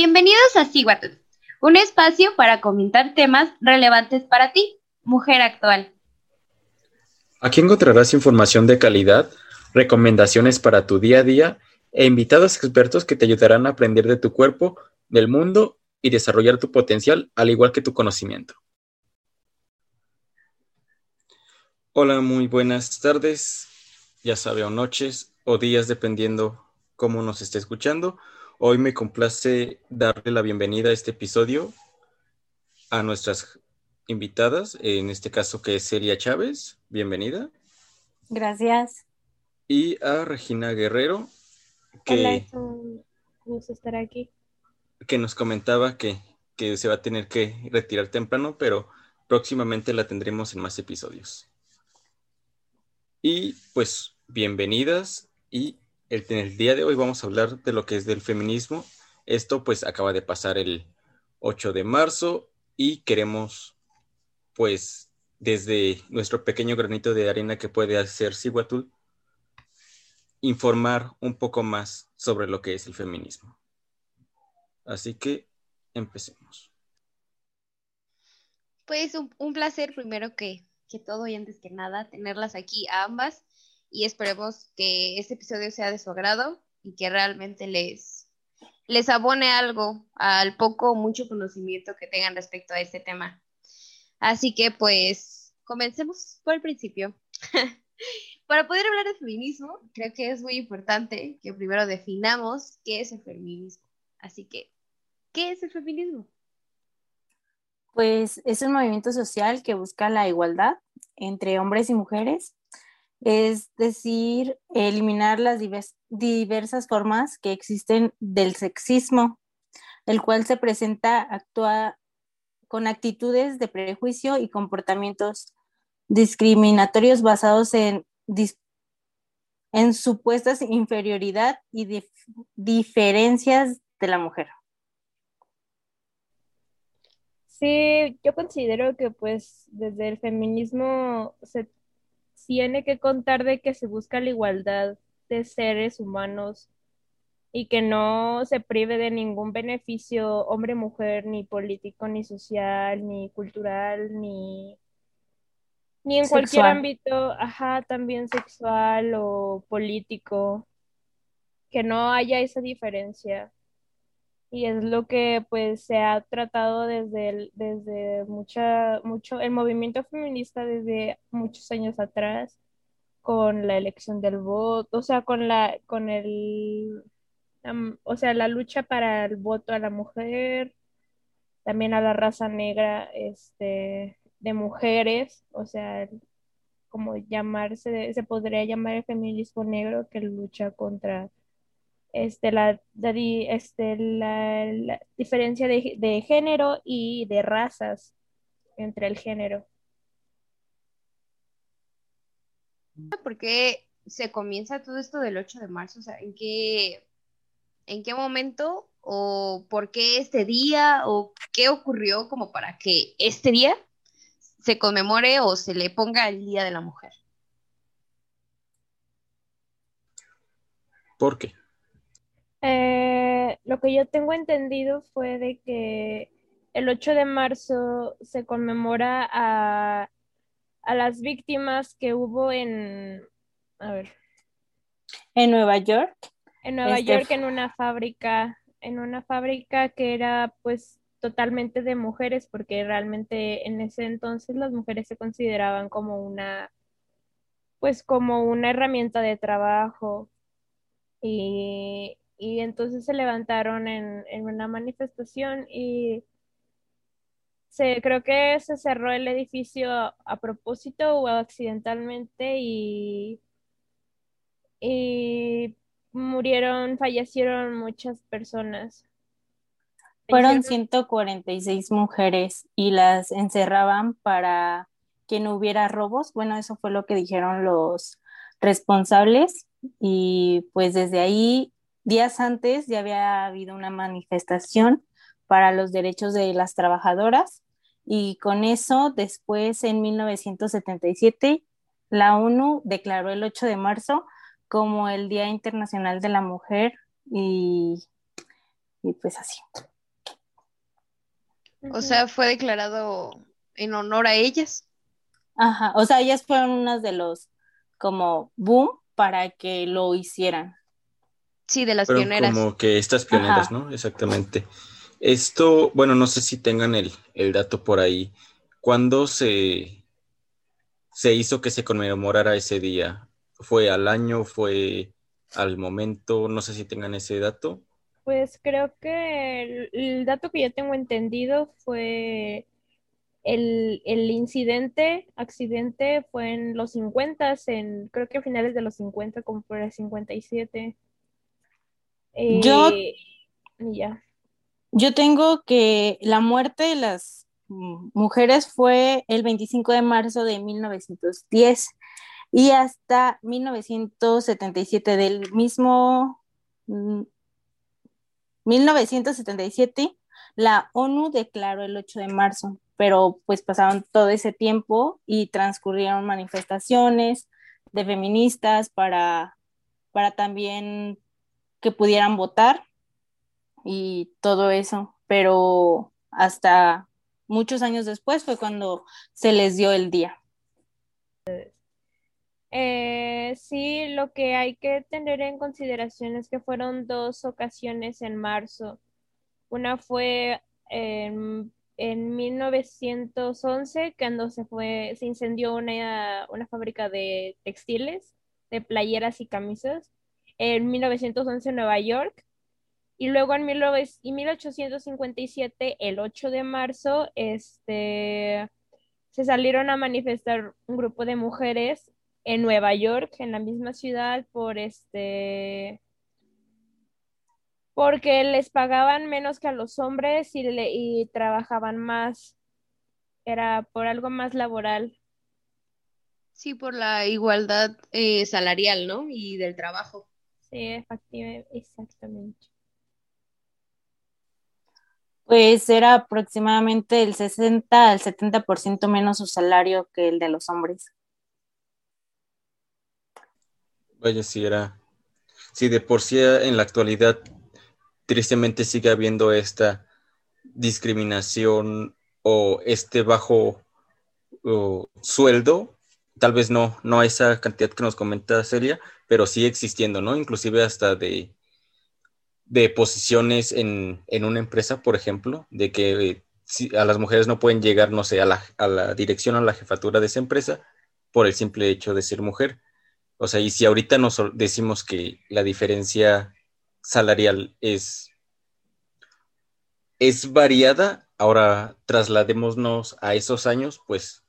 Bienvenidos a Siguatl, un espacio para comentar temas relevantes para ti, mujer actual. Aquí encontrarás información de calidad, recomendaciones para tu día a día e invitados expertos que te ayudarán a aprender de tu cuerpo, del mundo y desarrollar tu potencial, al igual que tu conocimiento. Hola, muy buenas tardes, ya sabe, o noches o días, dependiendo cómo nos esté escuchando. Hoy me complace darle la bienvenida a este episodio a nuestras invitadas, en este caso que es Celia Chávez, bienvenida. Gracias. Y a Regina Guerrero, que, Hola, es un gusto estar aquí. Que nos comentaba que, que se va a tener que retirar temprano, pero próximamente la tendremos en más episodios. Y pues bienvenidas y el, en el día de hoy vamos a hablar de lo que es del feminismo. Esto pues acaba de pasar el 8 de marzo y queremos pues desde nuestro pequeño granito de arena que puede hacer Siguatul informar un poco más sobre lo que es el feminismo. Así que empecemos. Pues un, un placer primero que que todo y antes que nada tenerlas aquí a ambas y esperemos que este episodio sea de su agrado y que realmente les, les abone algo al poco o mucho conocimiento que tengan respecto a este tema. Así que pues comencemos por el principio. Para poder hablar de feminismo, creo que es muy importante que primero definamos qué es el feminismo. Así que, ¿qué es el feminismo? Pues es un movimiento social que busca la igualdad entre hombres y mujeres, es decir, eliminar las diversas formas que existen del sexismo, el cual se presenta actúa con actitudes de prejuicio y comportamientos discriminatorios basados en, en supuestas inferioridad y diferencias de la mujer. Sí, yo considero que pues desde el feminismo se tiene que contar de que se busca la igualdad de seres humanos y que no se prive de ningún beneficio hombre, mujer, ni político, ni social, ni cultural, ni, ni en cualquier ámbito, ajá, también sexual o político, que no haya esa diferencia y es lo que pues se ha tratado desde, desde mucha, mucho, el movimiento feminista desde muchos años atrás con la elección del voto, o sea, con la, con el, o sea, la lucha para el voto a la mujer, también a la raza negra, este, de mujeres, o sea, como llamarse, se podría llamar el feminismo negro que lucha contra este, la, este, la, diferencia de, género y de razas entre el género. ¿Por qué se comienza todo esto del 8 de marzo? O sea, ¿en qué, en qué momento o por qué este día o qué ocurrió como para que este día se conmemore o se le ponga el Día de la Mujer? ¿Por qué? Eh, lo que yo tengo entendido fue de que el 8 de marzo se conmemora a, a las víctimas que hubo en, a ver. En Nueva York. En Nueva este, York, en una fábrica, en una fábrica que era pues totalmente de mujeres, porque realmente en ese entonces las mujeres se consideraban como una, pues como una herramienta de trabajo. Y y entonces se levantaron en, una manifestación y se, creo que se cerró el edificio a, propósito o accidentalmente y, y murieron, fallecieron muchas personas. Fueron 146 mujeres y las encerraban para que no hubiera robos. Bueno, eso fue lo que dijeron los responsables y pues desde ahí Días antes ya había habido una manifestación para los derechos de las trabajadoras y con eso después en 1977 la ONU declaró el 8 de marzo como el Día Internacional de la Mujer y y pues así. O sea, fue declarado en honor a ellas. Ajá, o sea, ellas fueron unas de los como boom para que lo hicieran. Sí, de las Fueron pioneras. como que estas pioneras, Ajá. ¿no? Exactamente. Esto, bueno, no sé si tengan el, el dato por ahí. ¿Cuándo se, se hizo que se conmemorara ese día? ¿Fue al año? ¿Fue al momento? No sé si tengan ese dato. Pues creo que el, el dato que yo tengo entendido fue el, el incidente, accidente fue en los 50, en, creo que a finales de los 50, como por el 57. Yo- Eh, ya. Yo tengo que la muerte de las mm, mujeres fue el 25 de marzo de 1910 y hasta 1977 del mismo mm, 1977 la ONU declaró el 8 de marzo, pero pues pasaron todo ese tiempo y transcurrieron manifestaciones de feministas para, para también que pudieran votar y todo eso, pero hasta muchos años después fue cuando se les dio el día. Eh, sí, lo que hay que tener en consideración es que fueron dos ocasiones en marzo. Una fue en, en 1911, cuando se fue, se incendió una, una fábrica de textiles, de playeras y camisas, en 1911 en Nueva York. Y luego en 19 y 1857, el 8 de marzo, este, se salieron a manifestar un grupo de mujeres en Nueva York, en la misma ciudad, por este, porque les pagaban menos que a los hombres y, le- y trabajaban más. Era por algo más laboral. Sí, por la igualdad eh, salarial, ¿no? Y del trabajo. Sí, efectiva- exactamente. Pues era aproximadamente el 60 al 70% menos su salario que el de los hombres. Vaya, si era. Si de por sí en la actualidad tristemente sigue habiendo esta discriminación o este bajo o, sueldo, tal vez no, no a esa cantidad que nos comenta Celia, pero sigue existiendo, ¿no? Inclusive hasta de, de posiciones en, en una empresa, por ejemplo, de que a las mujeres no pueden llegar, no sé, a la, a la dirección a la jefatura de esa empresa por el simple hecho de ser mujer. O sea, y si ahorita nos decimos que la diferencia salarial es, es variada, ahora trasladémonos a esos años, pues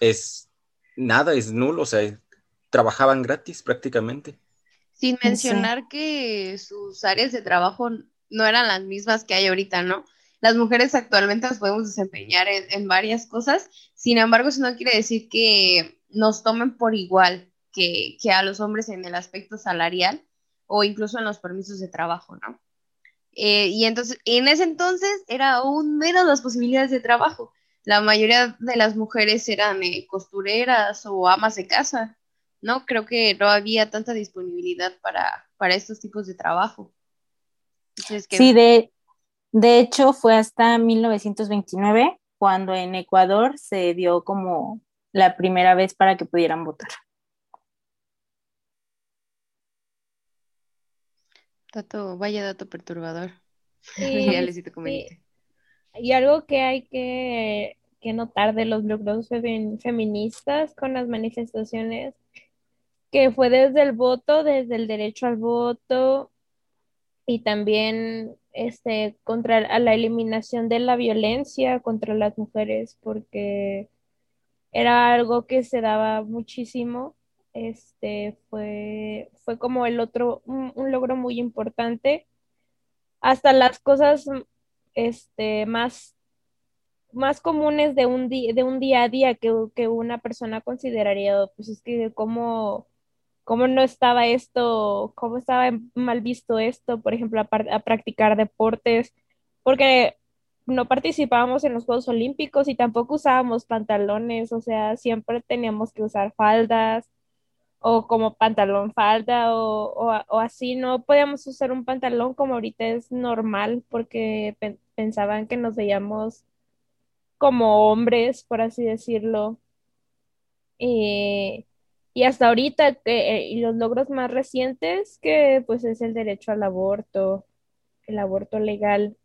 es nada, es nulo, o sea, trabajaban gratis prácticamente. Sin mencionar que sus áreas de trabajo no eran las mismas que hay ahorita, ¿no? Las mujeres actualmente nos podemos desempeñar en, en varias cosas, sin embargo, eso no quiere decir que nos tomen por igual que, que, a los hombres en el aspecto salarial o incluso en los permisos de trabajo, ¿no? Eh, y entonces, en ese entonces era aún menos las posibilidades de trabajo. La mayoría de las mujeres eran eh, costureras o amas de casa, ¿no? Creo que no había tanta disponibilidad para, para estos tipos de trabajo. Entonces, que... Sí, de, de hecho fue hasta 1929 cuando en Ecuador se dio como la primera vez para que pudieran votar. Dato, vaya dato perturbador. Sí, ya les sí. Y algo que hay que, que notar de los grupos feministas con las manifestaciones, que fue desde el voto, desde el derecho al voto y también este, contra la eliminación de la violencia contra las mujeres, porque era algo que se daba muchísimo este fue, fue como el otro, un, logro muy importante. Hasta las cosas este, más, más comunes de un, de un día a día que, que, una persona consideraría, pues es que cómo, cómo no estaba esto, cómo estaba mal visto esto, por ejemplo, a, a practicar deportes, porque no participábamos en los Juegos Olímpicos y tampoco usábamos pantalones, o sea, siempre teníamos que usar faldas o como pantalón falda o, o, así, no podíamos usar un pantalón como ahorita es normal porque pensaban que nos veíamos como hombres, por así decirlo. Eh, y hasta ahorita, eh, y los logros más recientes, que pues es el derecho al aborto, el aborto legal.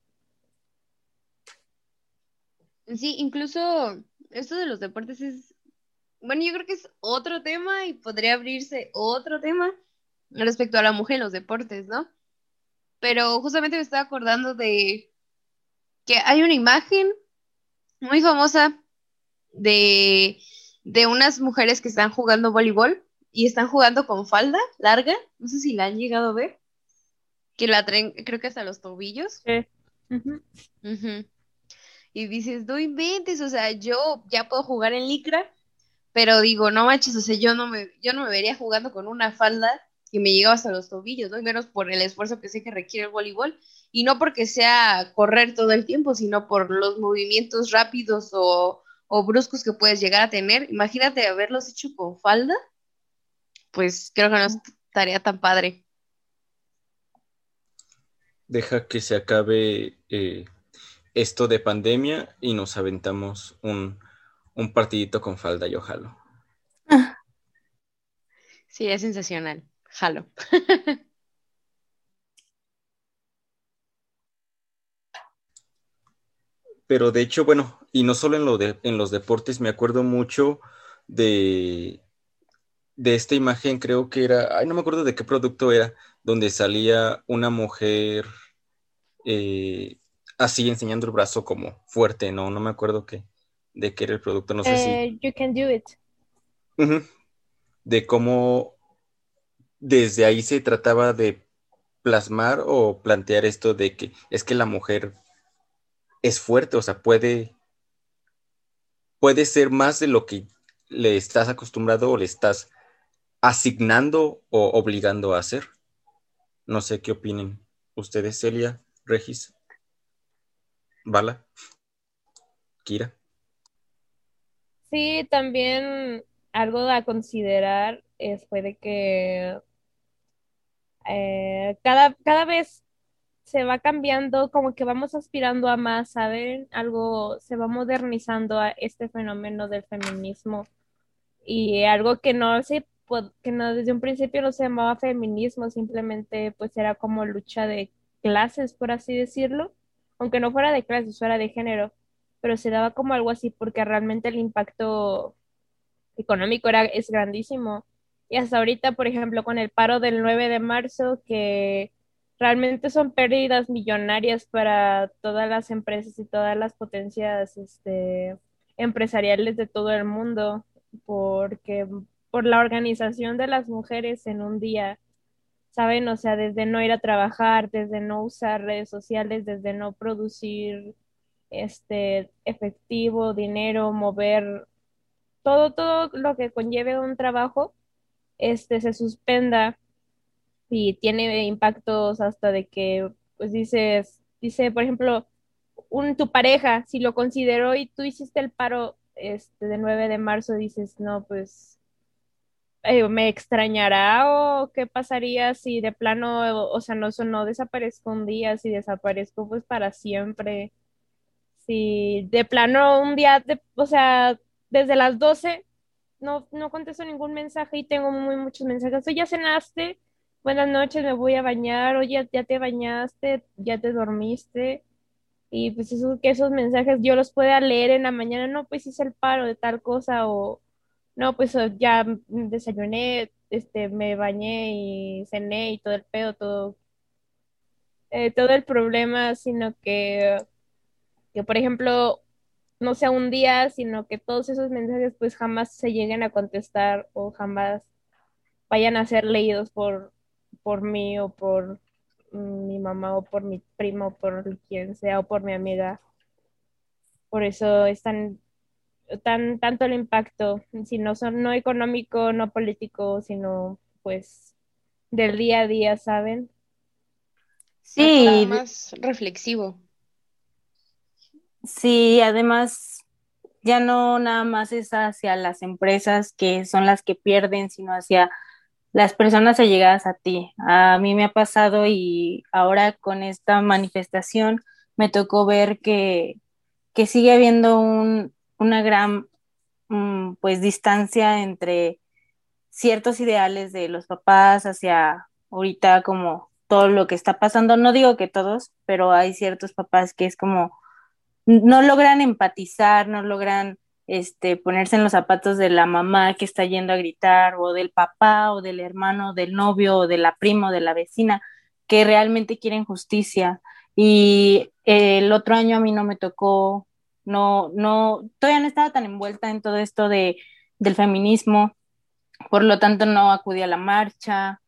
Sí, incluso esto de los deportes es, bueno, yo creo que es otro tema y podría abrirse otro tema respecto a la mujer en los deportes, ¿no? Pero justamente me estaba acordando de que hay una imagen muy famosa de, de unas mujeres que están jugando voleibol y están jugando con falda larga, no sé si la han llegado a ver, que la traen creo que hasta los tobillos. Sí. Y dices, no inventes, o sea, yo ya puedo jugar en licra, pero digo, no manches, o sea, yo no me, yo no me vería jugando con una falda que me llegaba hasta los tobillos, ¿no? Y menos por el esfuerzo que sé que requiere el voleibol. Y no porque sea correr todo el tiempo, sino por los movimientos rápidos o, o bruscos que puedes llegar a tener. Imagínate haberlos hecho con falda, pues creo que no estaría tan padre. Deja que se acabe eh, esto de pandemia y nos aventamos un, un partidito con falda, yo jalo. Sí, es sensacional. Jalo. Pero de hecho, bueno, y no solo en, lo de, en los deportes, me acuerdo mucho de, de esta imagen, creo que era, ay, no me acuerdo de qué producto era, donde salía una mujer eh, así enseñando el brazo como fuerte, no, no me acuerdo qué, de qué era el producto, no sé si. Eh, you can do it. De cómo desde ahí se trataba de plasmar o plantear esto de que es que la mujer es fuerte, o sea, puede, puede ser más de lo que le estás acostumbrado o le estás asignando o obligando a hacer. No sé qué opinen ustedes, Celia, Regis. Bala, Kira. Sí, también algo a considerar es puede que eh, cada, cada vez se va cambiando, como que vamos aspirando a más, ¿saben? Algo se va modernizando a este fenómeno del feminismo y algo que no se que no desde un principio no se llamaba feminismo, simplemente pues era como lucha de clases, por así decirlo aunque no fuera de clases, fuera de género, pero se daba como algo así porque realmente el impacto económico era, es grandísimo. Y hasta ahorita, por ejemplo, con el paro del 9 de marzo, que realmente son pérdidas millonarias para todas las empresas y todas las potencias este, empresariales de todo el mundo, porque por la organización de las mujeres en un día ¿saben? O sea, desde no ir a trabajar, desde no usar redes sociales, desde no producir este efectivo, dinero, mover todo, todo lo que conlleve un trabajo, este se suspenda y tiene impactos hasta de que, pues dices, dice, por ejemplo, un, tu pareja, si lo consideró y tú hiciste el paro este, de 9 de marzo, dices, no, pues eh, me extrañará o qué pasaría si de plano, o sea, no, no desaparezco un día, si desaparezco pues para siempre. Si de plano un día, o sea, desde las 12 no, no contesto ningún mensaje y tengo muy muchos mensajes. Oye, ya cenaste, buenas noches, me voy a bañar, oye, ya te bañaste, ya te dormiste. Y pues eso, que esos mensajes yo los pueda leer en la mañana, no, pues hice el paro de tal cosa o no, pues ya desayuné, este, me bañé y cené y todo el pedo, todo, eh, todo el problema, sino que, que, por ejemplo, no sea un día, sino que todos esos mensajes pues jamás se lleguen a contestar o jamás vayan a ser leídos por, por mí o por mi mamá o por mi primo o por quien sea o por mi amiga. Por eso es tan tan, tanto el impacto, si no son no económico, no político, sino pues del día a día, ¿saben? Sí, más reflexivo. Sí, además ya no nada más es hacia las empresas que son las que pierden, sino hacia las personas allegadas a ti. A mí me ha pasado y ahora con esta manifestación me tocó ver que, que sigue habiendo un, una gran mm, pues distancia entre ciertos ideales de los papás hacia ahorita como todo lo que está pasando. No digo que todos, pero hay ciertos papás que es como no logran empatizar, no logran este, ponerse en los zapatos de la mamá que está yendo a gritar, o del papá, o del hermano, del novio, o de la prima, o de la vecina, que realmente quieren justicia. Y el otro año a mí no me tocó, no, no, todavía no estaba tan envuelta en todo esto de, del feminismo, por lo tanto no acudí a la marcha.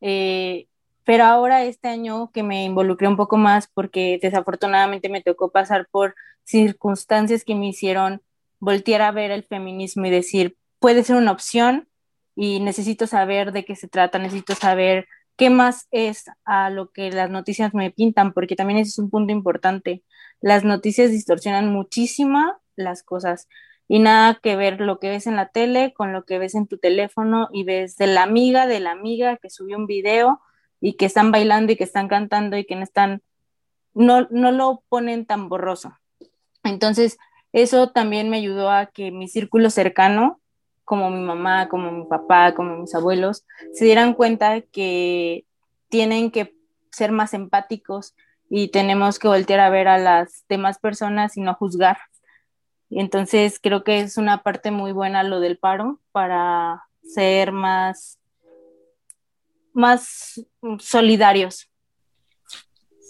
Eh, pero ahora este año que me involucré un poco más porque desafortunadamente me tocó pasar por circunstancias que me hicieron voltear a ver el feminismo y decir, puede ser una opción y necesito saber de qué se trata, necesito saber qué más es a lo que las noticias me pintan, porque también ese es un punto importante. Las noticias distorsionan muchísimo las cosas y nada que ver lo que ves en la tele con lo que ves en tu teléfono y ves de la amiga de la amiga que subió un video y que están bailando y que están cantando y que no están, no, no lo ponen tan borroso. Entonces, eso también me ayudó a que mi círculo cercano, como mi mamá, como mi papá, como mis abuelos, se dieran cuenta que tienen que ser más empáticos y tenemos que voltear a ver a las demás personas y no juzgar. entonces creo que es una parte muy buena lo del paro para ser más, más solidarios.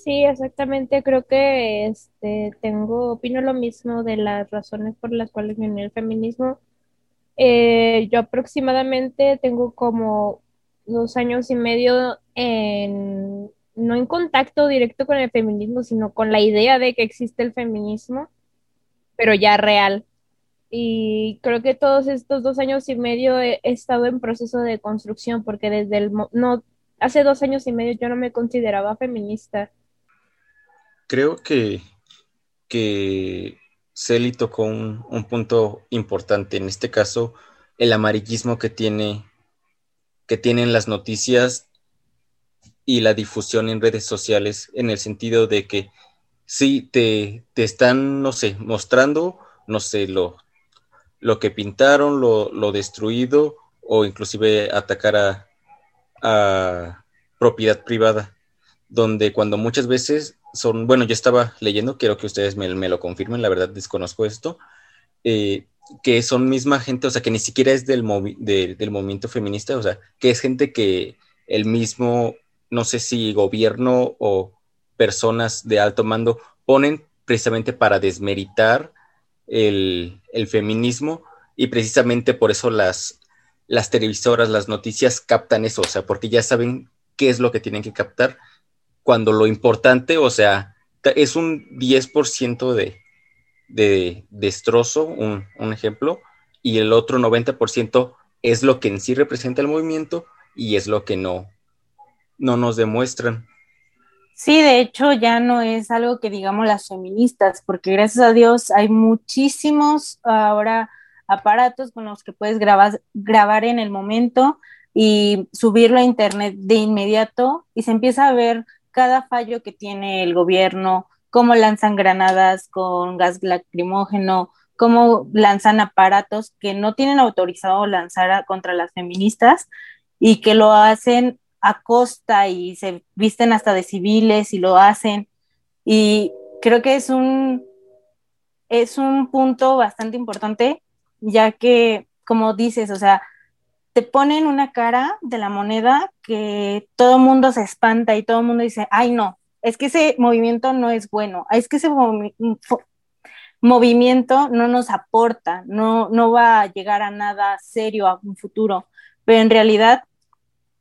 Sí, exactamente. Creo que este tengo, opino lo mismo de las razones por las cuales me uní al feminismo. Eh, yo aproximadamente tengo como dos años y medio en, no en contacto directo con el feminismo, sino con la idea de que existe el feminismo, pero ya real. Y creo que todos estos dos años y medio he, he estado en proceso de construcción, porque desde el, no, hace dos años y medio yo no me consideraba feminista creo que, que Celi tocó un, punto importante, en este caso, el amarillismo que tiene que tienen las noticias y la difusión en redes sociales, en el sentido de que sí te, te están, no sé, mostrando, no sé, lo, lo que pintaron, lo, lo destruido, o inclusive atacar a, a propiedad privada, donde cuando muchas veces son, bueno, yo estaba leyendo, quiero que ustedes me, lo confirmen, la verdad desconozco esto, eh, que son misma gente, o sea, que ni siquiera es del, del movimiento feminista, o sea, que es gente que el mismo, no sé si gobierno o personas de alto mando ponen precisamente para desmeritar el, el feminismo y precisamente por eso las, las televisoras, las noticias captan eso, o sea, porque ya saben qué es lo que tienen que captar cuando lo importante, o sea, es un 10% de, de destrozo, un, ejemplo, y el otro 90% es lo que en sí representa el movimiento y es lo que no, no nos demuestran. Sí, de hecho ya no es algo que digamos las feministas, porque gracias a Dios hay muchísimos ahora aparatos con los que puedes grabar, grabar en el momento y subirlo a internet de inmediato y se empieza a ver cada fallo que tiene el gobierno, cómo lanzan granadas con gas lacrimógeno, cómo lanzan aparatos que no tienen autorizado lanzar contra las feministas y que lo hacen a costa y se visten hasta de civiles y lo hacen. Y creo que es un, es un punto bastante importante, ya que, como dices, o sea, te ponen una cara de la moneda que todo mundo se espanta y todo mundo dice, ay no, es que ese movimiento no es bueno, es que ese movimiento no nos aporta, no, no va a llegar a nada serio a un futuro, pero en realidad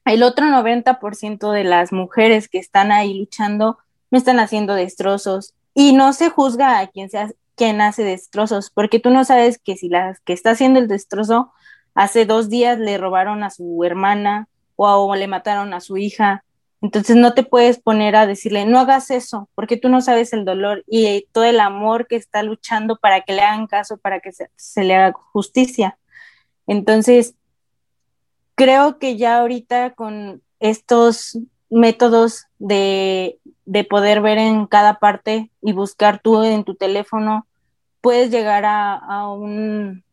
el otro 90% de las mujeres que están ahí luchando no están haciendo destrozos. Y no se juzga a quien, sea, quien hace destrozos, porque tú no sabes que si la que está haciendo el destrozo Hace dos días le robaron a su hermana o, le mataron a su hija. Entonces no te puedes poner a decirle, no hagas eso, porque tú no sabes el dolor y todo el amor que está luchando para que le hagan caso, para que se, le haga justicia. Entonces, creo que ya ahorita con estos métodos de, de poder ver en cada parte y buscar tú en tu teléfono, puedes llegar a, a un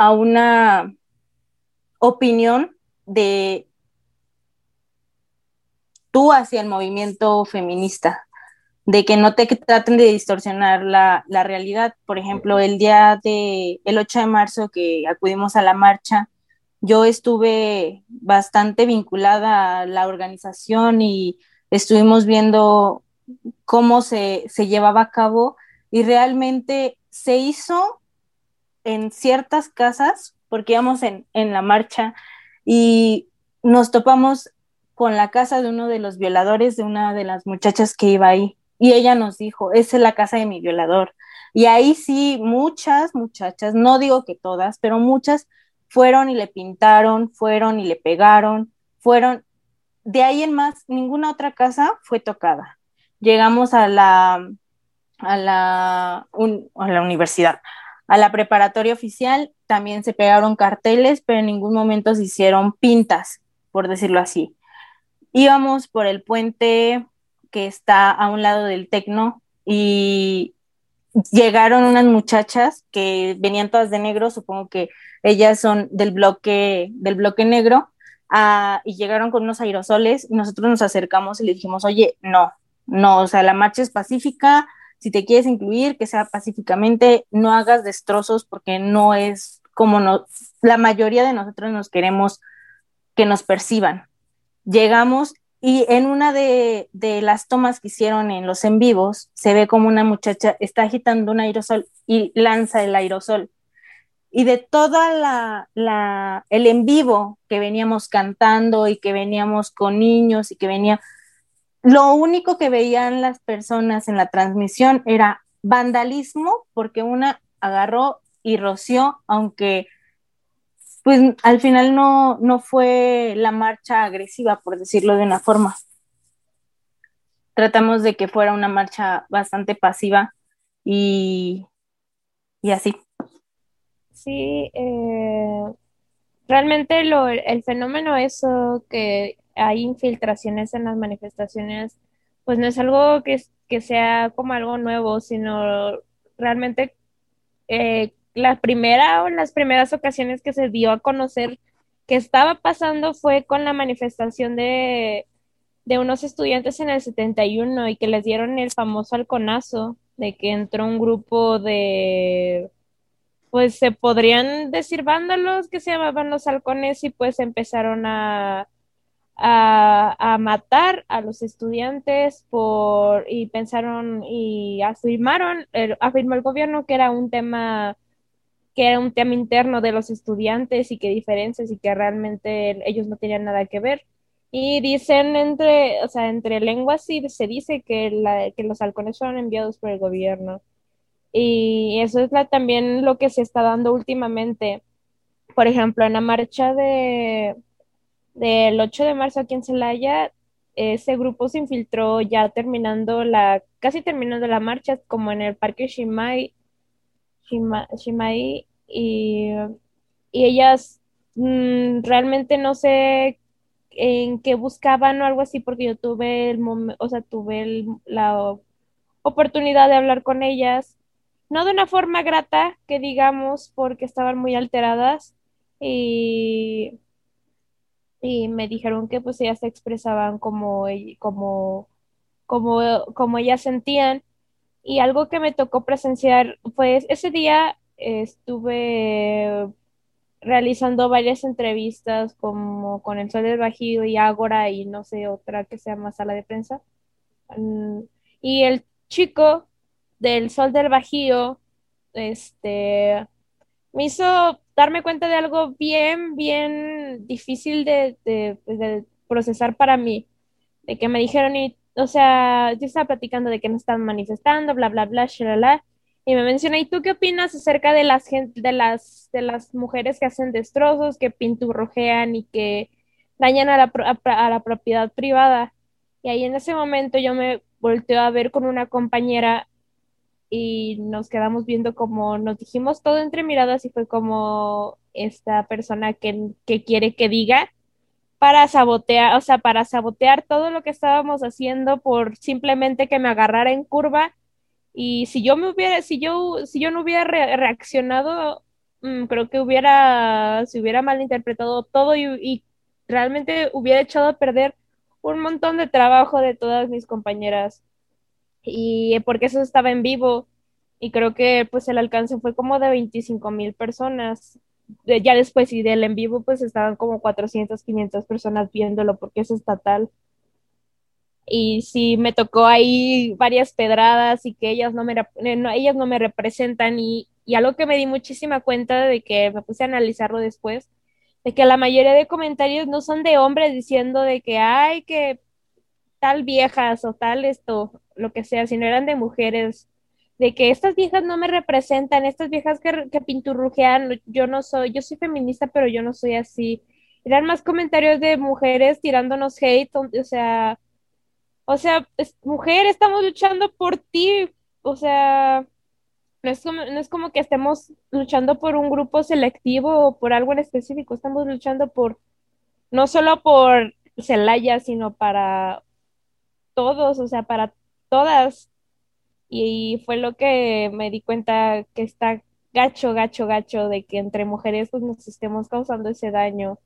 a una opinión de tú hacia el movimiento feminista, de que no te traten de distorsionar la, la, realidad. Por ejemplo, el día de el 8 de marzo que acudimos a la marcha, yo estuve bastante vinculada a la organización y estuvimos viendo cómo se, se llevaba a cabo y realmente se hizo en ciertas casas, porque íbamos en, en la marcha y nos topamos con la casa de uno de los violadores de una de las muchachas que iba ahí. Y ella nos dijo, esa es la casa de mi violador. Y ahí sí, muchas muchachas, no digo que todas, pero muchas fueron y le pintaron, fueron y le pegaron, fueron. De ahí en más, ninguna otra casa fue tocada. Llegamos a la, a la, a la universidad, a la preparatoria oficial, también se pegaron carteles, pero en ningún momento se hicieron pintas, por decirlo así. Íbamos por el puente que está a un lado del Tecno y llegaron unas muchachas que venían todas de negro, supongo que ellas son del bloque, del bloque negro, uh, y llegaron con unos aerosoles, y nosotros nos acercamos y le dijimos, oye, no, no, o sea, la marcha es pacífica, si te quieres incluir, que sea pacíficamente, no hagas destrozos porque no es como no, la mayoría de nosotros nos queremos que nos perciban. Llegamos y en una de, las tomas que hicieron en los en vivos, se ve como una muchacha está agitando un aerosol y lanza el aerosol y de toda la, el en vivo que veníamos cantando y que veníamos con niños y que venía, lo único que veían las personas en la transmisión era vandalismo porque una agarró y roció, aunque pues al final no, no fue la marcha agresiva, por decirlo de una forma. Tratamos de que fuera una marcha bastante pasiva y, y así. Sí, eh, realmente lo, el fenómeno eso que hay infiltraciones en las manifestaciones, pues no es algo que, que sea como algo nuevo, sino realmente eh, la primera o las primeras ocasiones que se dio a conocer que estaba pasando fue con la manifestación de, de unos estudiantes en el 71 y que les dieron el famoso halconazo de que entró un grupo de pues se podrían decir vándalos que se llamaban los halcones y pues empezaron a, a, matar a los estudiantes por y pensaron y afirmaron, afirmó el gobierno que era un tema que era un tema interno de los estudiantes y que diferencias y que realmente ellos no tenían nada que ver. Y dicen entre, o sea, entre lenguas sí se dice que, la, que los halcones fueron enviados por el gobierno. Y eso es la, también lo que se está dando últimamente. Por ejemplo, en la marcha de, del 8 de marzo aquí en Celaya, ese grupo se infiltró ya terminando la, casi terminando la marcha, como en el parque Shimai, Shimai, y, y ellas mm, realmente no sé en qué buscaban o algo así, porque yo tuve el o sea, tuve la oportunidad de hablar con ellas no de una forma grata, que digamos, porque estaban muy alteradas y, y me dijeron que pues ellas se expresaban como, como, como, como ellas sentían. Y algo que me tocó presenciar, pues ese día estuve realizando varias entrevistas como con el Sol del Bajío y Ágora y no sé, otra que se llama Sala de Prensa. Mm, y el chico del Sol del Bajío, este, me hizo darme cuenta de algo bien, bien difícil de, pues, de, procesar para mí, de que me dijeron, y, o sea, yo estaba platicando de que no estaban manifestando, bla, bla, bla, shalala, y me menciona, ¿y tú qué opinas acerca de las, de las, de las mujeres que hacen destrozos, que pinturrojean y que dañan a la, a la propiedad privada? Y ahí en ese momento yo me volteo a ver con una compañera y nos quedamos viendo como nos dijimos todo entre miradas y fue como esta persona que, que quiere que diga para sabotear, o sea, para sabotear todo lo que estábamos haciendo por simplemente que me agarrara en curva. Y si yo me hubiera, si yo, si yo no hubiera reaccionado, mm, creo que hubiera, se hubiera malinterpretado todo y realmente hubiera echado a perder un montón de trabajo de todas mis compañeras. Y porque eso estaba en vivo. Y creo que pues el alcance fue como de 25 mil personas ya después y del en vivo, pues estaban como 400, 500 personas viéndolo porque es estatal. Y sí, me tocó ahí varias pedradas y que ellas no me, eh, no, ellas no me representan y, y algo que me di muchísima cuenta de que me puse a analizarlo después, de que la mayoría de comentarios no son de hombres diciendo de que, ay, que tal viejas o tal esto, lo que sea, sino eran de mujeres de que estas viejas no me representan, estas viejas que, que pinturrujean, yo no soy, yo soy feminista, pero yo no soy así. Eran más comentarios de mujeres tirándonos hate, o sea, o sea, mujer, estamos luchando por ti, o sea, no es, no es como que estemos luchando por un grupo selectivo o por algo en específico, estamos luchando por, no solo por Celaya, sino para todos, o sea, para todas, y fue lo que me di cuenta que está gacho, gacho, gacho de que entre mujeres pues nos estemos causando ese daño.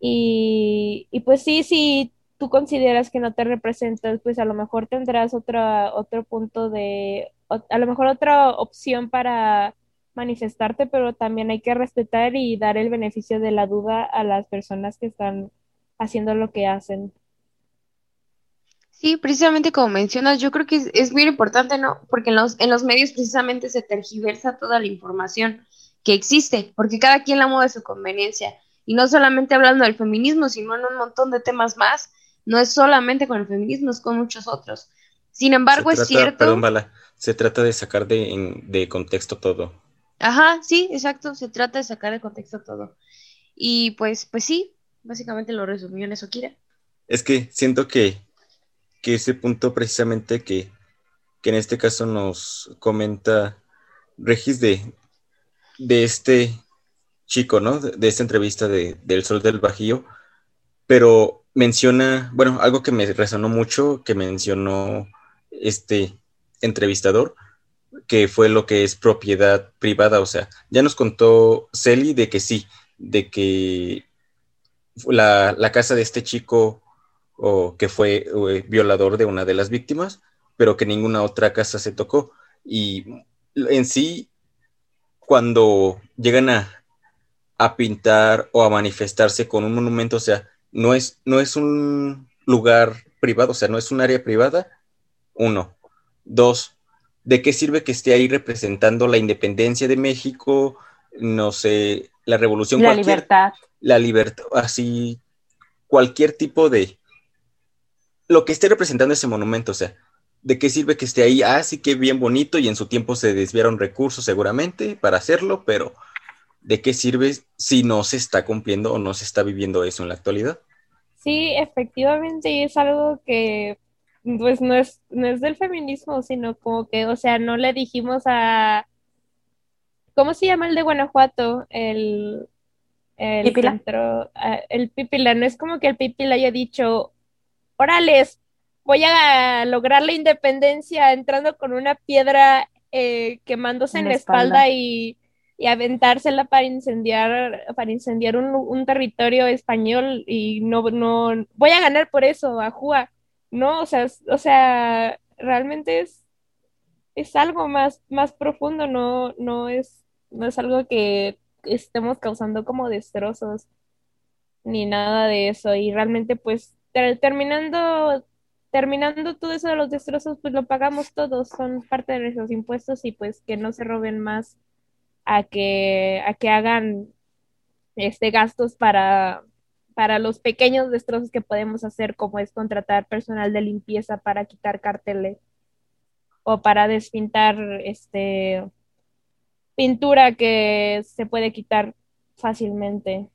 Y, y pues sí, si tú consideras que no te representas, pues a lo mejor tendrás otro, otro punto de, a lo mejor otra opción para manifestarte, pero también hay que respetar y dar el beneficio de la duda a las personas que están haciendo lo que hacen. Sí, precisamente como mencionas, yo creo que es, muy importante, ¿no? Porque en los, en los medios precisamente se tergiversa toda la información que existe, porque cada quien la mueve a su conveniencia. Y no solamente hablando del feminismo, sino en un montón de temas más. No es solamente con el feminismo, es con muchos otros. Sin embargo, es cierto. Perdón, Bala, se trata de sacar de, de contexto todo. Ajá, sí, exacto, se trata de sacar de contexto todo. Y pues, pues sí, básicamente lo resumió en eso, Kira. Es que siento que que ese punto precisamente que, en este caso nos comenta Regis de, de este chico, ¿no? De, esta entrevista de, del Sol del Bajío, pero menciona, bueno, algo que me resonó mucho, que mencionó este entrevistador, que fue lo que es propiedad privada, o sea, ya nos contó Celi de que sí, de que la, la casa de este chico o que fue eh, violador de una de las víctimas, pero que ninguna otra casa se tocó. Y en sí, cuando llegan a, a pintar o a manifestarse con un monumento, o sea, no es, no es un lugar privado, o sea, no es un área privada, uno. Dos, ¿de qué sirve que esté ahí representando la independencia de México? No sé, la revolución. La libertad. La libertad, así, cualquier tipo de, lo que esté representando ese monumento, o sea, ¿de qué sirve que esté ahí? Ah, sí que bien bonito y en su tiempo se desviaron recursos seguramente para hacerlo, pero ¿de qué sirve si no se está cumpliendo o no se está viviendo eso en la actualidad? Sí, efectivamente es algo que pues no es, no es del feminismo, sino como que, o sea, no le dijimos a... ¿Cómo se llama el de Guanajuato? El... El Pipila. el Pipila, no es como que el Pipila haya dicho, órales, voy a lograr la independencia entrando con una piedra eh, quemándose en, la espalda, y, y, aventársela para incendiar, para incendiar un, territorio español y no, no, voy a ganar por eso, Ajúa. No, o sea, o sea, realmente es, es algo más, más profundo, no, no es, no es algo que estemos causando como destrozos ni nada de eso. Y realmente, pues, terminando, terminando todo eso de los destrozos, pues lo pagamos todos, son parte de nuestros impuestos y pues que no se roben más a que, a que hagan este gastos para, para los pequeños destrozos que podemos hacer, como es contratar personal de limpieza para quitar carteles o para despintar este pintura que se puede quitar fácilmente.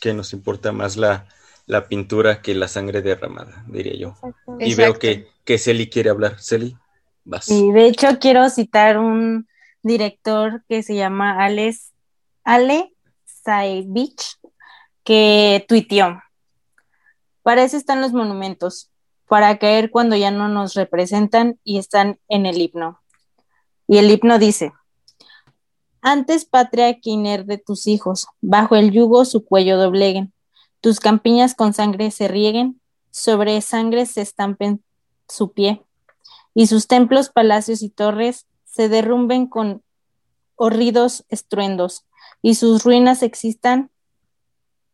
Que nos importa más la, la pintura que la sangre derramada, diría yo. Y veo que, que Celi quiere hablar. Celi. Vas. Y de hecho quiero citar un director que se llama Alex, Ale Saevich, que tuiteó. Para eso están los monumentos, para caer cuando ya no nos representan y están en el himno. Y el himno dice, antes patria que de tus hijos, bajo el yugo su cuello dobleguen, tus campiñas con sangre se rieguen, sobre sangre se estampen su pie, y sus templos, palacios y torres se derrumben con horridos estruendos, y sus ruinas existan,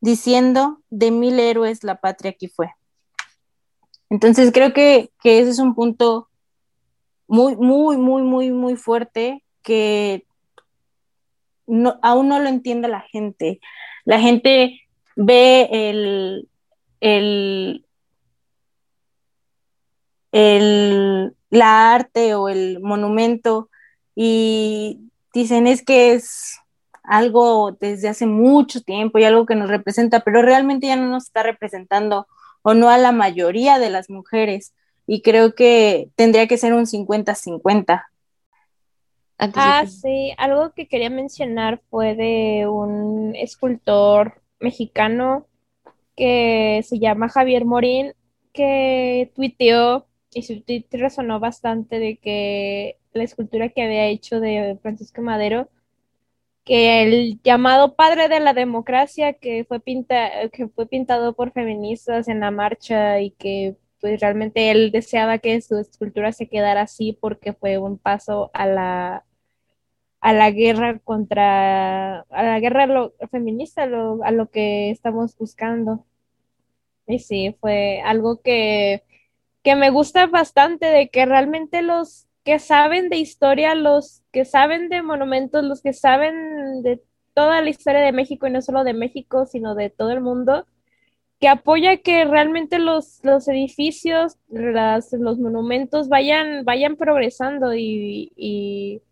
diciendo, de mil héroes la patria aquí fue. Entonces creo que, que ese es un punto muy, muy, muy, muy, muy fuerte que no, aún no lo entiende la gente. La gente ve el, el, el, la arte o el monumento y dicen es que es algo desde hace mucho tiempo y algo que nos representa, pero realmente ya no nos está representando o no a la mayoría de las mujeres. Y creo que tendría que ser un 50-50. Ah, sí, algo que quería mencionar fue de un escultor mexicano que se llama Javier Morín, que tuiteó y su tweet resonó bastante de que la escultura que había hecho de Francisco Madero, que el llamado padre de la democracia, que fue, pinta, que fue pintado por feministas en la marcha y que pues realmente él deseaba que su escultura se quedara así porque fue un paso a la a la guerra contra, a la guerra lo, feminista, a lo que estamos buscando. Y sí, fue algo que, que me gusta bastante, de que realmente los que saben de historia, los que saben de monumentos, los que saben de toda la historia de México, y no solo de México, sino de todo el mundo, que apoya que realmente los, los edificios, los monumentos vayan, vayan progresando y, y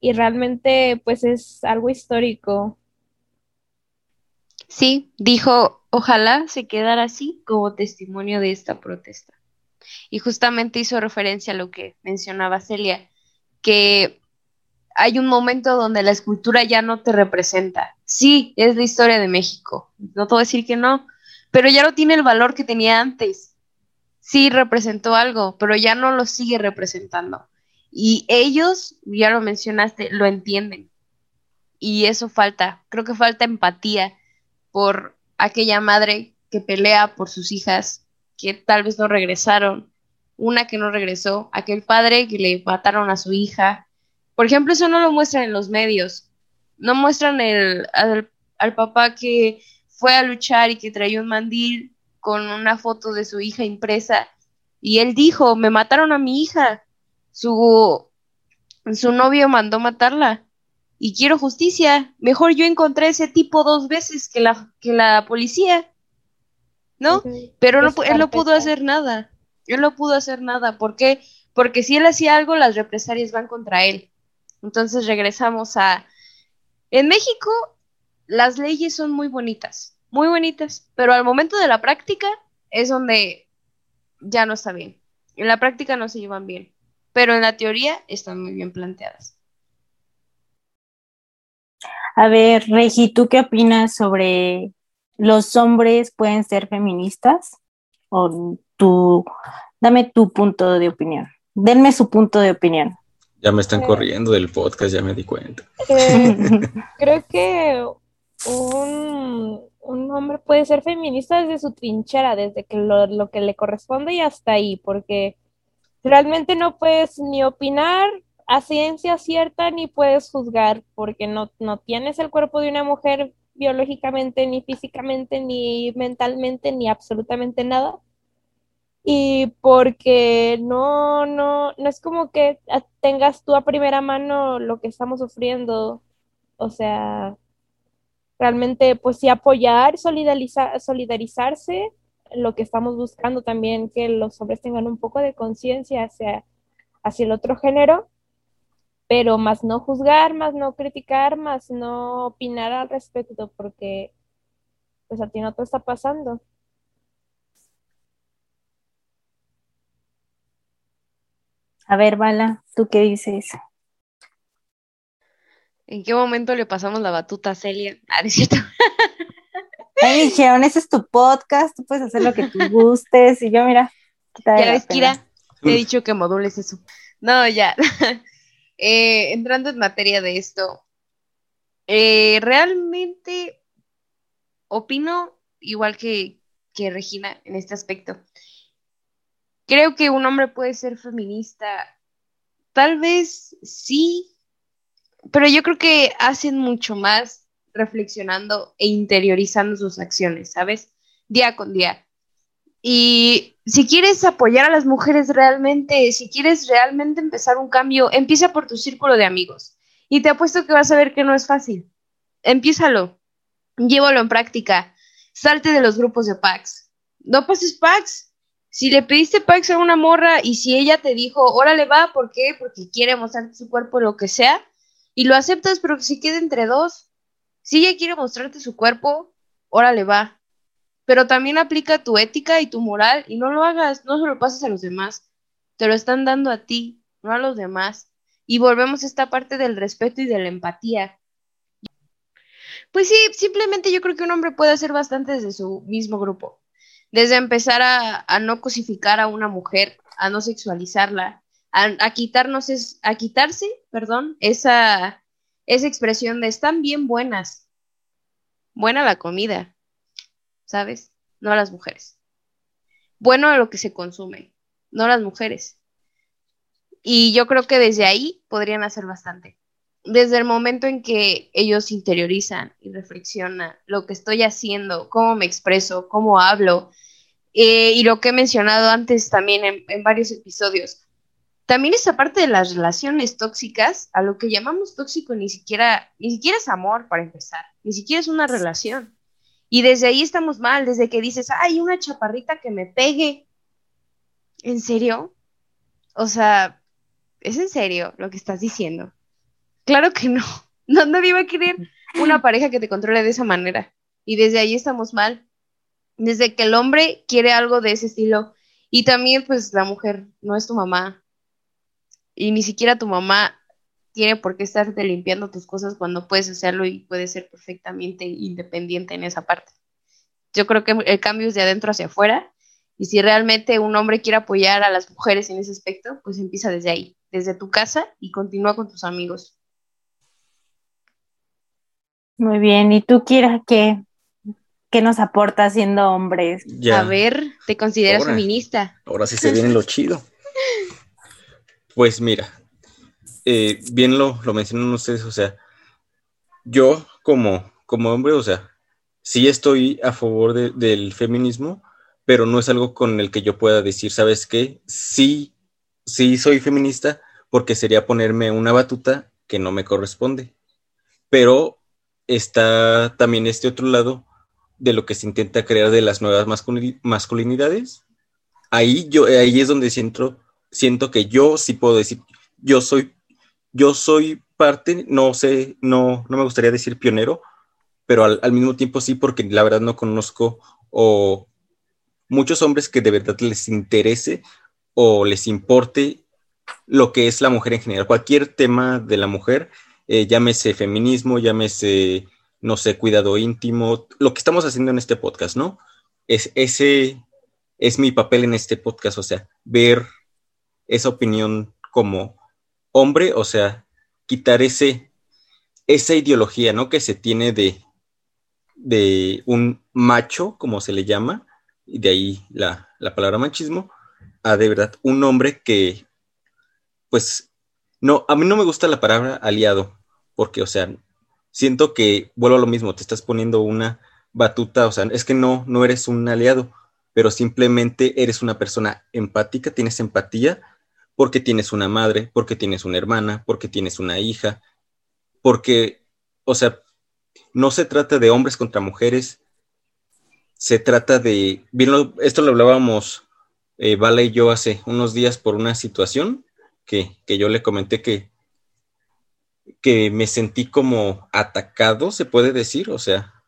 y realmente pues es algo histórico. Sí, dijo, ojalá se quedara así como testimonio de esta protesta. Y justamente hizo referencia a lo que mencionaba Celia, que hay un momento donde la escultura ya no te representa. Sí, es la historia de México, no a decir que no, pero ya no tiene el valor que tenía antes. Sí representó algo, pero ya no lo sigue representando. Y ellos, ya lo mencionaste, lo entienden. Y eso falta, creo que falta empatía por aquella madre que pelea por sus hijas que tal vez no regresaron, una que no regresó, aquel padre que le mataron a su hija. Por ejemplo, eso no lo muestran en los medios. No muestran el, al, al papá que fue a luchar y que traía un mandil con una foto de su hija impresa. Y él dijo, me mataron a mi hija su, su novio mandó matarla y quiero justicia. Mejor yo encontré ese tipo dos veces que la, que la policía, ¿no? Pero no, él no pudo hacer nada. Él no pudo hacer nada. ¿Por qué? Porque si él hacía algo, las represalias van contra él. Entonces regresamos a... En México, las leyes son muy bonitas, muy bonitas, pero al momento de la práctica es donde ya no está bien. En la práctica no se llevan bien pero en la teoría están muy bien planteadas. A ver, Regi, ¿tú qué opinas sobre los hombres pueden ser feministas? O tú, dame tu punto de opinión. Denme su punto de opinión. Ya me están corriendo del podcast, ya me di cuenta. creo que un, hombre puede ser feminista desde su trinchera, desde que lo, lo que le corresponde y hasta ahí, porque realmente no puedes ni opinar a ciencia cierta ni puedes juzgar porque no, no tienes el cuerpo de una mujer biológicamente, ni físicamente, ni mentalmente, ni absolutamente nada. Y porque no, no, no es como que tengas tú a primera mano lo que estamos sufriendo. O sea, realmente, pues sí apoyar, solidarizar, solidarizarse lo que estamos buscando también, que los hombres tengan un poco de conciencia hacia, hacia el otro género, pero más no juzgar, más no criticar, más no opinar al respecto, porque pues a ti no te está pasando. A ver, Bala, ¿tú qué dices? ¿En qué momento le pasamos la batuta a Celia? Ah, es cierto. Ay, dijeron, ese es tu podcast, tú puedes hacer lo que tú gustes. Y yo, mira, ya ves, Kira, te he dicho que modules eso. No, ya. Eh, entrando en materia de esto, eh, realmente opino igual que, que Regina en este aspecto. Creo que un hombre puede ser feminista. Tal vez sí, pero yo creo que hacen mucho más reflexionando e interiorizando sus acciones, ¿sabes? Día con día. Y si quieres apoyar a las mujeres realmente, si quieres realmente empezar un cambio, empieza por tu círculo de amigos. Y te apuesto que vas a ver que no es fácil. Empiézalo, llévalo en práctica, salte de los grupos de packs. No pases packs. Si le pediste packs a una morra y si ella te dijo, órale va, ¿por qué? Porque quiere mostrarte su cuerpo, lo que sea, y lo aceptas, pero que se quede entre dos. Si ella quiere mostrarte su cuerpo, órale va, pero también aplica tu ética y tu moral y no lo hagas, no se lo pases a los demás, te lo están dando a ti, no a los demás. Y volvemos a esta parte del respeto y de la empatía. Pues sí, simplemente yo creo que un hombre puede hacer bastante desde su mismo grupo. Desde empezar a, no cosificar a una mujer, a no sexualizarla, a, quitarnos a quitarse, perdón, esa, esa expresión de están bien buenas. Buena la comida, ¿sabes? No las mujeres. Bueno lo que se consume, no las mujeres. Y yo creo que desde ahí podrían hacer bastante. Desde el momento en que ellos interiorizan y reflexionan lo que estoy haciendo, cómo me expreso, cómo hablo, eh, y lo que he mencionado antes también en varios episodios, también esa parte de las relaciones tóxicas, a lo que llamamos tóxico ni siquiera, ni siquiera es amor para empezar, ni siquiera es una relación. Y desde ahí estamos mal, desde que dices, ay, una chaparrita que me pegue. ¿En serio? O sea, ¿es en serio lo que estás diciendo? Claro que no. No, nadie iba a querer una pareja que te controle de esa manera. Y desde ahí estamos mal. Desde que el hombre quiere algo de ese estilo. Y también, pues, la mujer no es tu mamá. Y ni siquiera tu mamá tiene por qué estarte limpiando tus cosas cuando puedes hacerlo y puedes ser perfectamente independiente en esa parte. Yo creo que el cambio es de adentro hacia afuera y si realmente un hombre quiere apoyar a las mujeres en ese aspecto, pues empieza desde ahí, desde tu casa y continúa con tus amigos. Muy bien, ¿y tú, Kira, qué, qué nos aporta siendo hombres? A ver, ¿te consideras feminista? Ahora sí se viene lo chido. Pues mira, eh, bien lo, lo mencionan ustedes, o sea, yo como, como hombre, o sea, sí estoy a favor del feminismo, pero no es algo con el que yo pueda decir, ¿sabes qué? Sí, sí soy feminista porque sería ponerme una batuta que no me corresponde. Pero está también este otro lado de lo que se intenta crear de las nuevas masculinidades. Ahí, yo, ahí es donde siento, siento que yo sí puedo decir, yo soy yo soy parte, no sé, no, no me gustaría decir pionero, pero al, mismo tiempo sí, porque la verdad no conozco o muchos hombres que de verdad les interese o les importe lo que es la mujer en general, cualquier tema de la mujer, eh, llámese feminismo, llámese, no sé, cuidado íntimo, lo que estamos haciendo en este podcast, ¿no? Es, ese es mi papel en este podcast, o sea, ver esa opinión como hombre, o sea, quitar ese, esa ideología, ¿no? Que se tiene de, de un macho, como se le llama, y de ahí la, la palabra machismo, a de verdad un hombre que, pues, no, a mí no me gusta la palabra aliado, porque, o sea, siento que vuelvo a lo mismo, te estás poniendo una batuta, o sea, es que no, no eres un aliado, pero simplemente eres una persona empática, tienes empatía porque tienes una madre, porque tienes una hermana, porque tienes una hija, porque, o sea, no se trata de hombres contra mujeres, se trata de, bien, esto lo hablábamos eh, Vale y yo hace unos días por una situación que, yo le comenté que, que me sentí como atacado, se puede decir, o sea,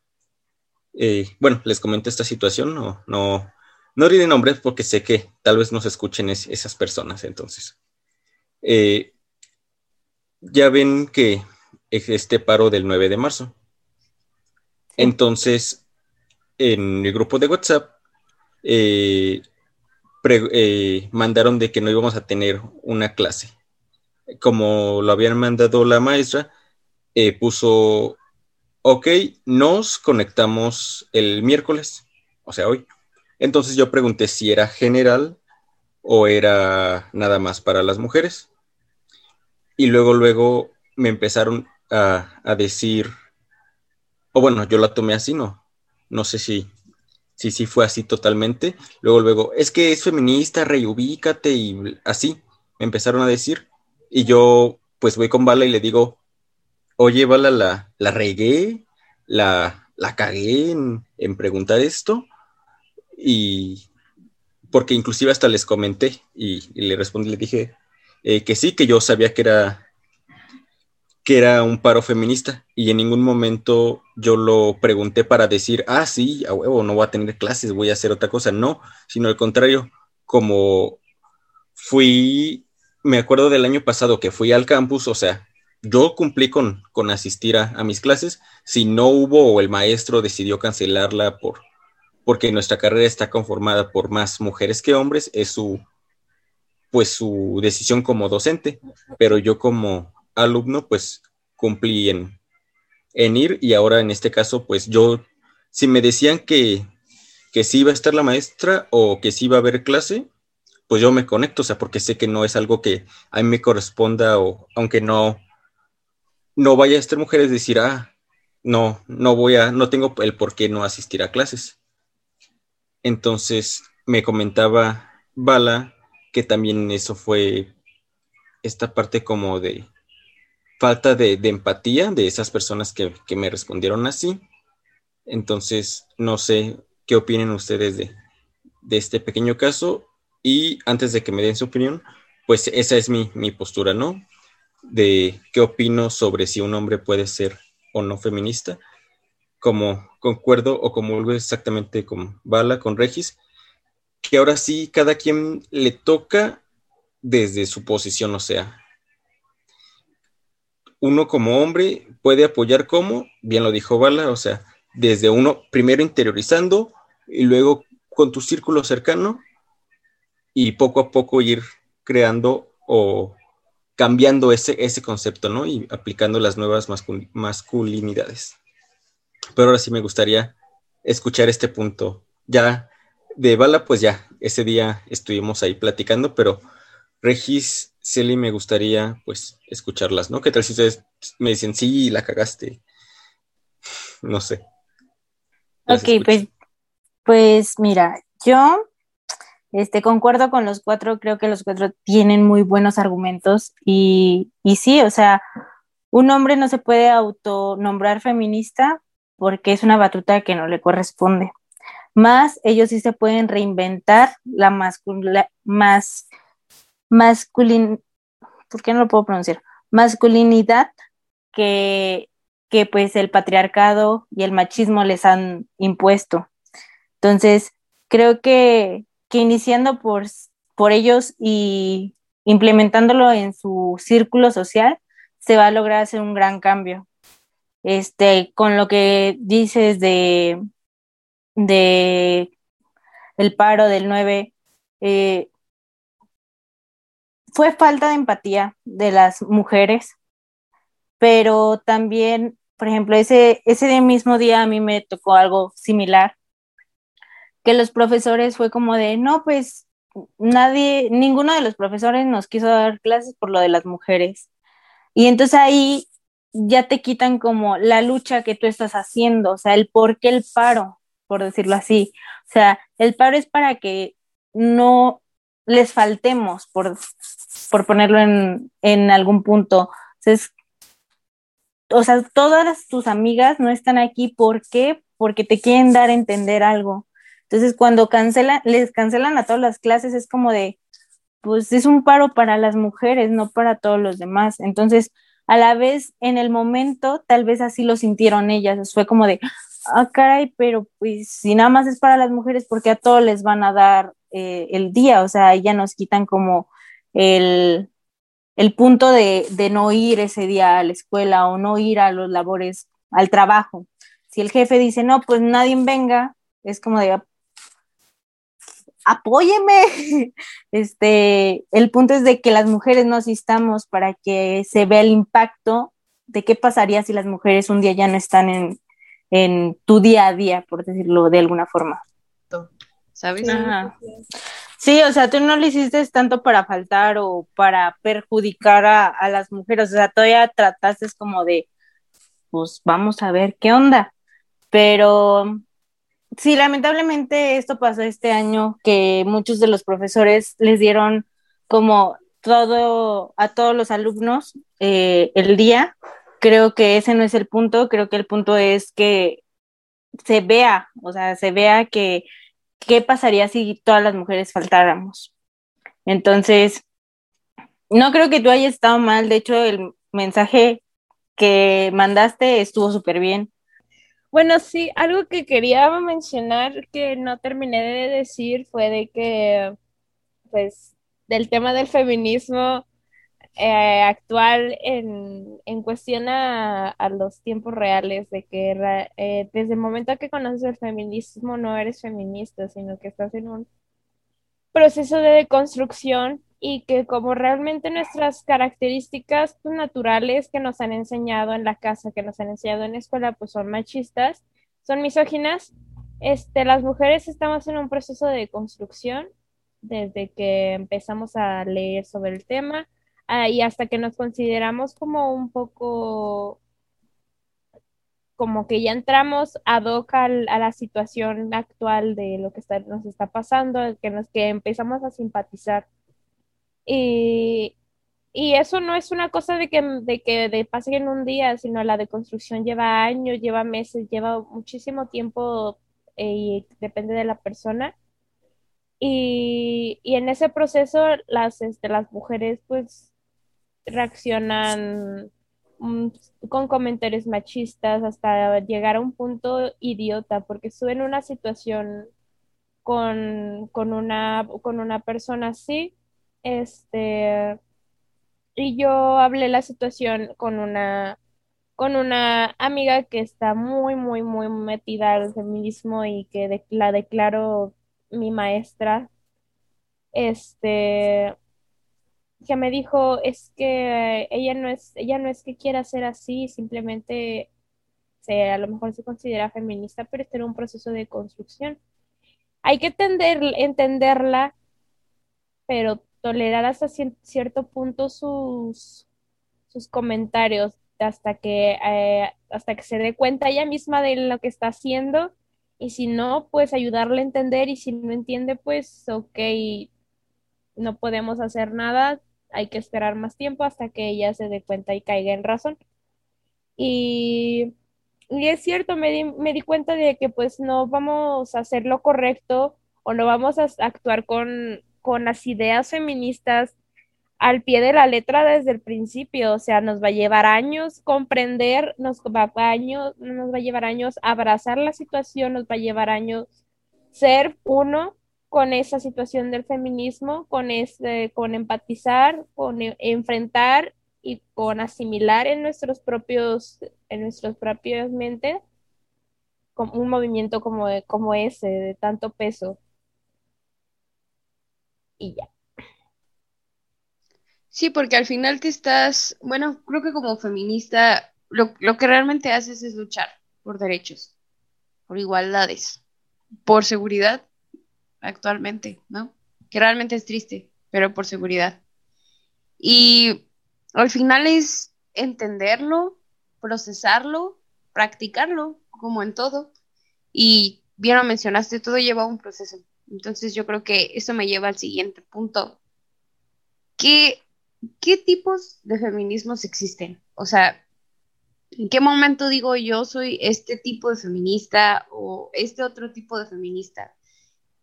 eh, bueno, les comenté esta situación, no, no, no diré nombres porque sé que tal vez nos escuchen esas personas, entonces. eh, ya ven que este paro del 9 de marzo. Entonces, en el grupo de WhatsApp, eh, eh, mandaron de que no íbamos a tener una clase. Como lo habían mandado la maestra, eh, puso, ok, nos conectamos el miércoles, o sea, hoy. Entonces yo pregunté si era general o era nada más para las mujeres. Y luego, luego me empezaron a, a decir, o bueno, yo la tomé así, ¿no? No sé si sí, sí fue así totalmente. Luego, luego, es que es feminista, reubícate y así me empezaron a decir. Y yo, pues voy con Bala y le digo, oye, Bala, la, la regué, la, la cagué en, preguntar esto. Y porque inclusive hasta les comenté y, le respondí, le dije eh, que sí, que yo sabía que era que era un paro feminista y en ningún momento yo lo pregunté para decir, ah, sí, a huevo, no voy a tener clases, voy a hacer otra cosa, no, sino al contrario, como fui, me acuerdo del año pasado que fui al campus, o sea, yo cumplí con, con asistir a, a mis clases, si no hubo o el maestro decidió cancelarla por, porque nuestra carrera está conformada por más mujeres que hombres, es su, pues su decisión como docente, pero yo como alumno, pues cumplí en, en ir y ahora en este caso, pues yo, si me decían que, que sí iba a estar la maestra o que sí iba a haber clase, pues yo me conecto, o sea, porque sé que no es algo que a mí me corresponda o aunque no, no vaya a estar mujeres decir, ah, no, no voy a, no tengo el por qué no asistir a clases. Entonces me comentaba Bala que también eso fue esta parte como de, falta de, empatía de esas personas que, me respondieron así. Entonces, no sé qué opinen ustedes de, este pequeño caso. Y antes de que me den su opinión, pues esa es mi, postura, ¿no? De qué opino sobre si un hombre puede ser o no feminista. Como concuerdo o como vuelvo exactamente con Bala, con Regis, que ahora sí cada quien le toca desde su posición, o sea, uno como hombre puede apoyar como, bien lo dijo Bala, o sea, desde uno primero interiorizando y luego con tu círculo cercano y poco a poco ir creando o cambiando ese, ese concepto, ¿no? Y aplicando las nuevas masculinidades. Pero ahora sí me gustaría escuchar este punto. Ya de Bala, pues ya, ese día estuvimos ahí platicando, pero Regis Celi, me gustaría pues escucharlas, ¿no? ¿Qué tal si ustedes me dicen, sí, la cagaste? No sé. ok, pues, pues mira, yo este, concuerdo con los cuatro, creo que los cuatro tienen muy buenos argumentos y, y sí, o sea, un hombre no se puede autonombrar feminista porque es una batuta que no le corresponde. Más ellos sí se pueden reinventar la, masculina, más masculin, ¿por qué no lo puedo pronunciar? Masculinidad que, que pues el patriarcado y el machismo les han impuesto. Entonces, creo que, que iniciando por, por ellos y implementándolo en su círculo social, se va a lograr hacer un gran cambio. Este, con lo que dices de, de el paro del 9, eh, fue falta de empatía de las mujeres, pero también, por ejemplo, ese, ese mismo día a mí me tocó algo similar, que los profesores fue como de, no, pues nadie, ninguno de los profesores nos quiso dar clases por lo de las mujeres. Y entonces ahí ya te quitan como la lucha que tú estás haciendo, o sea, el por qué el paro, por decirlo así. O sea, el paro es para que no les faltemos, por, por ponerlo en, en algún punto. Entonces, o sea, todas tus amigas no están aquí, ¿por qué? Porque te quieren dar a entender algo. Entonces, cuando cancelan, les cancelan a todas las clases, es como de, pues es un paro para las mujeres, no para todos los demás. Entonces, a la vez, en el momento, tal vez así lo sintieron ellas. Fue como de, ah, caray, pero pues si nada más es para las mujeres, porque a todos les van a dar eh, el día? O sea, ya nos quitan como el, el punto de, de no ir ese día a la escuela o no ir a los labores, al trabajo. Si el jefe dice, no, pues nadie venga, es como de, apóyeme. Este, el punto es de que las mujeres no asistamos para que se vea el impacto de qué pasaría si las mujeres un día ya no están en, en tu día a día, por decirlo de alguna forma. ¿Sabes? Sí, o sea, tú no lo hiciste tanto para faltar o para perjudicar a, a las mujeres, o sea, todavía trataste como de, pues vamos a ver qué onda. Pero sí, lamentablemente esto pasó este año que muchos de los profesores les dieron como todo a todos los alumnos eh, el día. Creo que ese no es el punto, creo que el punto es que se vea, o sea, se vea que qué pasaría si todas las mujeres faltáramos. Entonces, no creo que tú hayas estado mal, de hecho el mensaje que mandaste estuvo súper bien. Bueno, sí, algo que quería mencionar que no terminé de decir fue de que, pues, del tema del feminismo eh, actual en, en cuestión a, los tiempos reales, de que eh, desde el momento que conoces el feminismo no eres feminista, sino que estás en un proceso de deconstrucción y que como realmente nuestras características naturales que nos han enseñado en la casa, que nos han enseñado en la escuela, pues son machistas, son misóginas, este, las mujeres estamos en un proceso de construcción desde que empezamos a leer sobre el tema ah, y hasta que nos consideramos como un poco como que ya entramos ad hoc a la situación actual de lo que está, nos está pasando, que nos que empezamos a simpatizar y, y eso no es una cosa de que, de que de pase en un día, sino la deconstrucción lleva años, lleva meses, lleva muchísimo tiempo eh, y depende de la persona. Y, y en ese proceso las, este, las mujeres pues reaccionan mm, con comentarios machistas hasta llegar a un punto idiota porque estuve en una situación con, con, una, con una persona así este, y yo hablé la situación con una, con una amiga que está muy, muy, muy metida al feminismo y que la declaro mi maestra. Este, que me dijo es que ella no es, ella no es que quiera ser así, simplemente se, a lo mejor se considera feminista, pero está en un proceso de construcción. Hay que entender, entenderla, pero tolerar hasta cierto punto sus, sus comentarios hasta que, eh, hasta que se dé cuenta ella misma de lo que está haciendo y si no, pues ayudarle a entender y si no entiende, pues ok, no podemos hacer nada, hay que esperar más tiempo hasta que ella se dé cuenta y caiga en razón. Y, y es cierto, me di, me di cuenta de que pues no vamos a hacer lo correcto o no vamos a actuar con con las ideas feministas al pie de la letra desde el principio, o sea, nos va a llevar años comprender, nos va a, años, nos va a llevar años abrazar la situación, nos va a llevar años ser uno con esa situación del feminismo, con ese, con empatizar, con e, enfrentar y con asimilar en nuestros propios, en nuestros propios mentes, un movimiento como, como ese, de tanto peso y ya. Sí, porque al final te estás, bueno, creo que como feminista lo, que realmente haces es luchar por derechos, por igualdades, por seguridad actualmente, ¿no? Que realmente es triste, pero por seguridad. Y al final es entenderlo, procesarlo, practicarlo, como en todo. Y bien lo mencionaste, todo lleva un proceso. Entonces yo creo que eso me lleva al siguiente punto. ¿Qué, qué tipos de feminismos existen? O sea, ¿en qué momento digo yo soy este tipo de feminista o este otro tipo de feminista?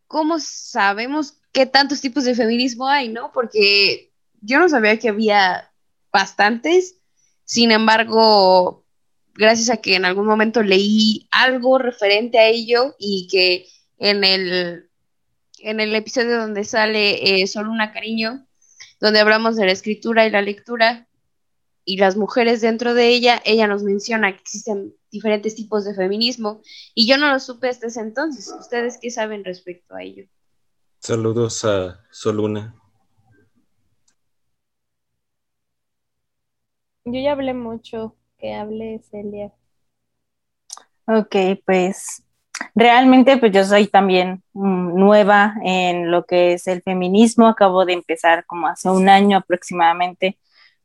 ¿Cómo sabemos qué tantos tipos de feminismo hay, no? Porque yo no sabía que había bastantes. Sin embargo, gracias a que en algún momento leí algo referente a ello y que en el en el episodio donde sale eh, Solo una cariño, donde hablamos de la escritura y la lectura y las mujeres dentro de ella, ella nos menciona que existen diferentes tipos de feminismo y yo no lo supe hasta ese entonces. ¿Ustedes qué saben respecto a ello? Saludos a Soluna. Yo ya hablé mucho, que hable Celia. Ok, pues realmente pues yo soy también mm, nueva en lo que es el feminismo, acabo de empezar como hace un año aproximadamente.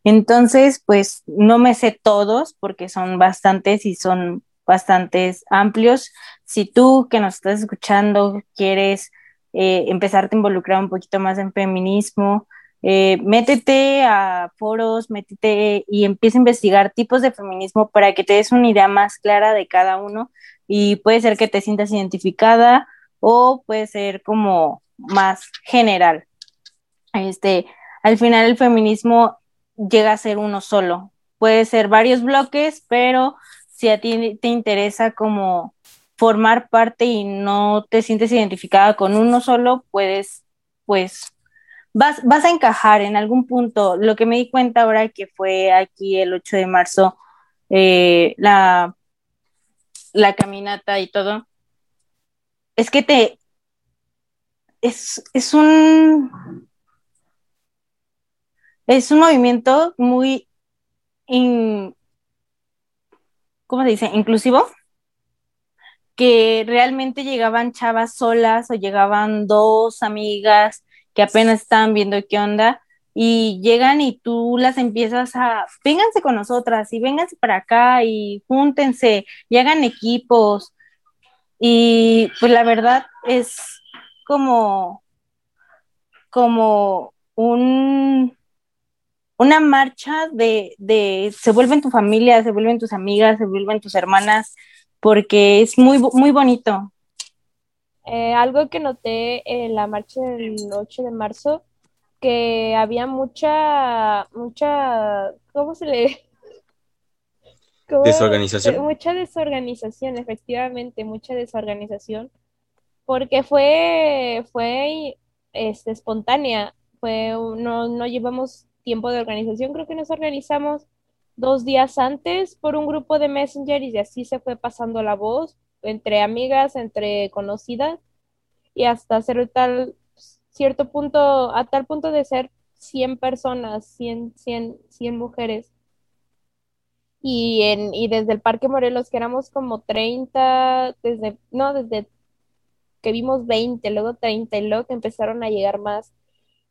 Entonces, pues no me sé todos porque son bastantes y son bastantes amplios. Si tú que nos estás escuchando quieres eh, empezarte a involucrar un poquito más en feminismo, eh, métete a foros, métete y empieza a investigar tipos de feminismo para que te des una idea más clara de cada uno y puede ser que te sientas identificada o puede ser como más general. Este, al final el feminismo llega a ser uno solo. Puede ser varios bloques, pero si a ti te interesa como formar parte y no te sientes identificada con uno solo, puedes, pues, vas, vas a encajar en algún punto. Lo que me di cuenta ahora que fue aquí el 8 de marzo, eh, la, la caminata y todo, es que te... Es, es un es un movimiento muy, ¿cómo se dice? Inclusivo, que realmente llegaban chavas solas o llegaban dos amigas que apenas estaban viendo qué onda y llegan y tú las empiezas a, vénganse con nosotras y vénganse para acá y júntense y hagan equipos. Y pues la verdad es como, como un, una marcha de, de, se vuelven tu familia, se vuelven tus amigas, se vuelven tus hermanas, porque es muy, muy bonito. Eh, algo que noté en la marcha del 8 de marzo, que había mucha, mucha, ¿cómo se le? Desorganización. Mucha desorganización, efectivamente, mucha desorganización, porque fue, fue este, espontánea, fue, no, no llevamos tiempo de organización, creo que nos organizamos dos días antes por un grupo de Messenger y así se fue pasando la voz entre amigas, entre conocidas y hasta ser tal cierto punto, a tal punto de ser 100 personas, 100, 100, 100 mujeres. Y, en, y desde el Parque Morelos, que éramos como 30, desde, no, desde que vimos 20, luego 30 y luego que empezaron a llegar más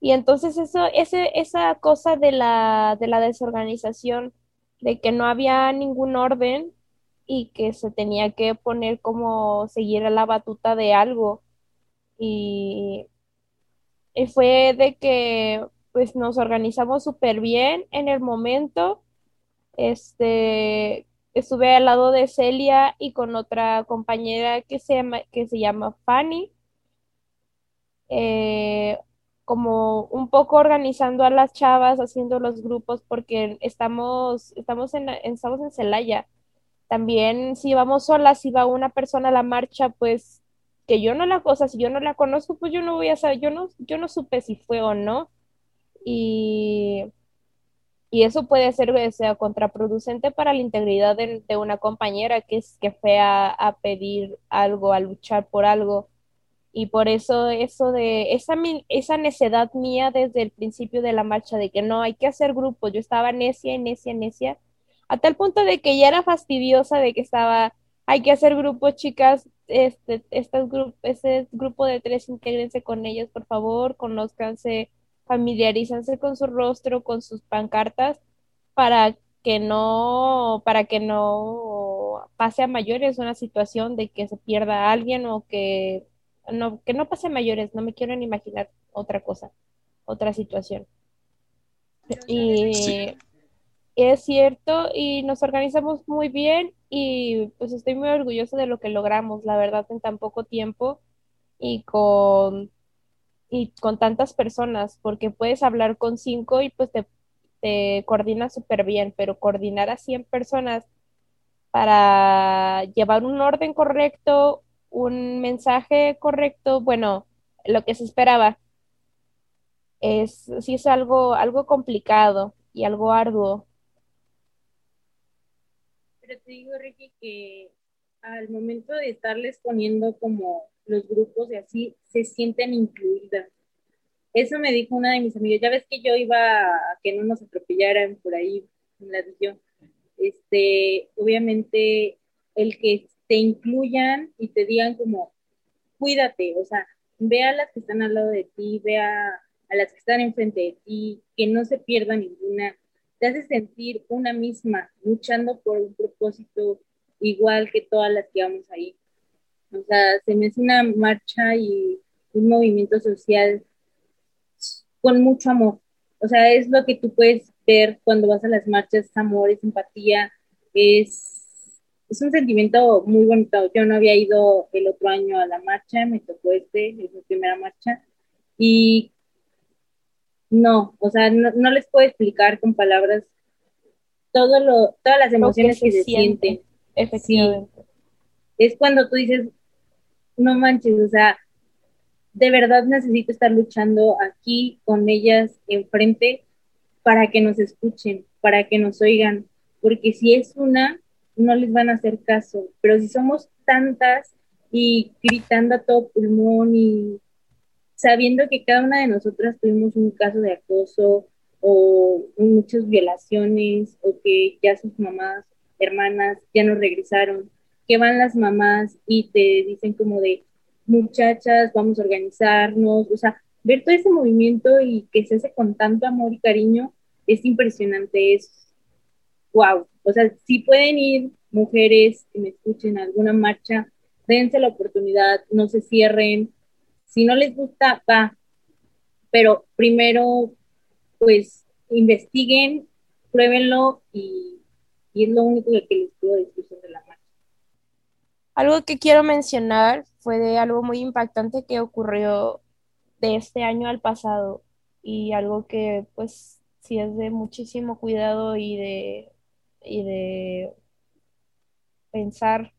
y entonces eso, ese, esa cosa de la, de la desorganización, de que no había ningún orden y que se tenía que poner como seguir a la batuta de algo. Y, y fue de que pues nos organizamos súper bien en el momento. Este, estuve al lado de Celia y con otra compañera que se llama, que se llama Fanny. Eh, como un poco organizando a las chavas, haciendo los grupos, porque estamos, estamos en, estamos en Celaya. También si vamos solas, si va una persona a la marcha, pues que yo no la cosa, si yo no la conozco, pues yo no voy a saber, yo no, yo no supe si fue o no. Y, y eso puede ser sea, contraproducente para la integridad de, una compañera que, es, que fue a, a pedir algo, a luchar por algo y por eso eso de esa, esa necedad mía desde el principio de la marcha de que no hay que hacer grupos, yo estaba necia, necia, necia, a tal punto de que ya era fastidiosa de que estaba, hay que hacer grupos, chicas, este, este, grupo, este grupo de tres, intégrense con ellas, por favor, conózcanse, familiarízanse con su rostro, con sus pancartas, para que no, para que no pase a mayores una situación de que se pierda alguien o que no, que no pase mayores, no me quiero ni imaginar otra cosa, otra situación. Y es cierto, y nos organizamos muy bien y pues estoy muy orgullosa de lo que logramos, la verdad, en tan poco tiempo y con, y con tantas personas, porque puedes hablar con cinco y pues te, coordinas súper bien, pero coordinar a 100 personas para llevar un orden correcto, un mensaje correcto, bueno, lo que se esperaba, es, sí es algo, algo complicado y algo arduo. Pero te digo, Ricky, que al momento de estarles poniendo como los grupos y así, se sienten incluidas. Eso me dijo una de mis amigas. Ya ves que yo iba a que no nos atropellaran por ahí en la región. Este, obviamente, el que te incluyan y te digan como, cuídate, o sea, ve a las que están al lado de ti, ve a las que están enfrente de ti, que no se pierda ninguna, te hace sentir una misma, luchando por un propósito igual que todas las que vamos ahí. O sea, se me hace una marcha y un movimiento social con mucho amor. O sea, es lo que tú puedes ver cuando vas a las marchas, es amor, es empatía, es, es un sentimiento muy bonito. Yo no había ido el otro año a la marcha, me tocó este, es mi primera marcha, y no, o sea, no, les puedo explicar con palabras todo lo, todas las emociones que, se, sienten. Efectivamente. Es cuando tú dices, no manches, o sea, de verdad necesito estar luchando aquí con ellas enfrente para que nos escuchen, para que nos oigan, porque si es una, no les van a hacer caso, pero si somos tantas y gritando a todo pulmón y sabiendo que cada una de nosotras tuvimos un caso de acoso o muchas violaciones o que ya sus mamás, hermanas ya no regresaron, que van las mamás y te dicen como de, muchachas, vamos a organizarnos, o sea, ver todo ese movimiento y que se hace con tanto amor y cariño es impresionante, es wow. O sea, si pueden ir mujeres que me escuchen alguna marcha, dense la oportunidad, no se cierren. Si no les gusta, va. Pero primero, pues, investiguen, pruébenlo y, y es lo único que les puedo decir sobre la marcha. Algo que quiero mencionar fue de algo muy impactante que ocurrió de este año al pasado y algo que pues sí es de muchísimo cuidado y de, y de pensar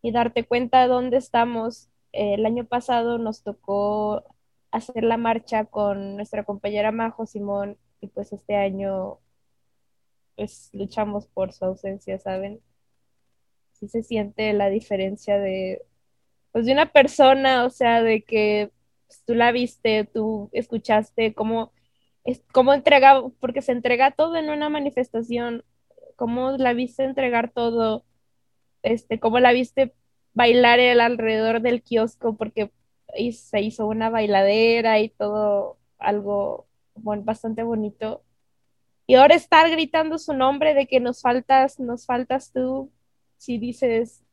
y darte cuenta de dónde estamos. El año pasado nos tocó hacer la marcha con nuestra compañera Majo Simón y pues este año pues luchamos por su ausencia, ¿saben? se siente la diferencia de, pues de una persona, o sea, de que pues, tú la viste, tú escuchaste cómo, es, cómo entrega, porque se entrega todo en una manifestación, cómo la viste entregar todo, este, cómo la viste bailar el alrededor del kiosco, porque se hizo una bailadera y todo algo bastante bonito. Y ahora estar gritando su nombre de que nos faltas, nos faltas tú, si dices,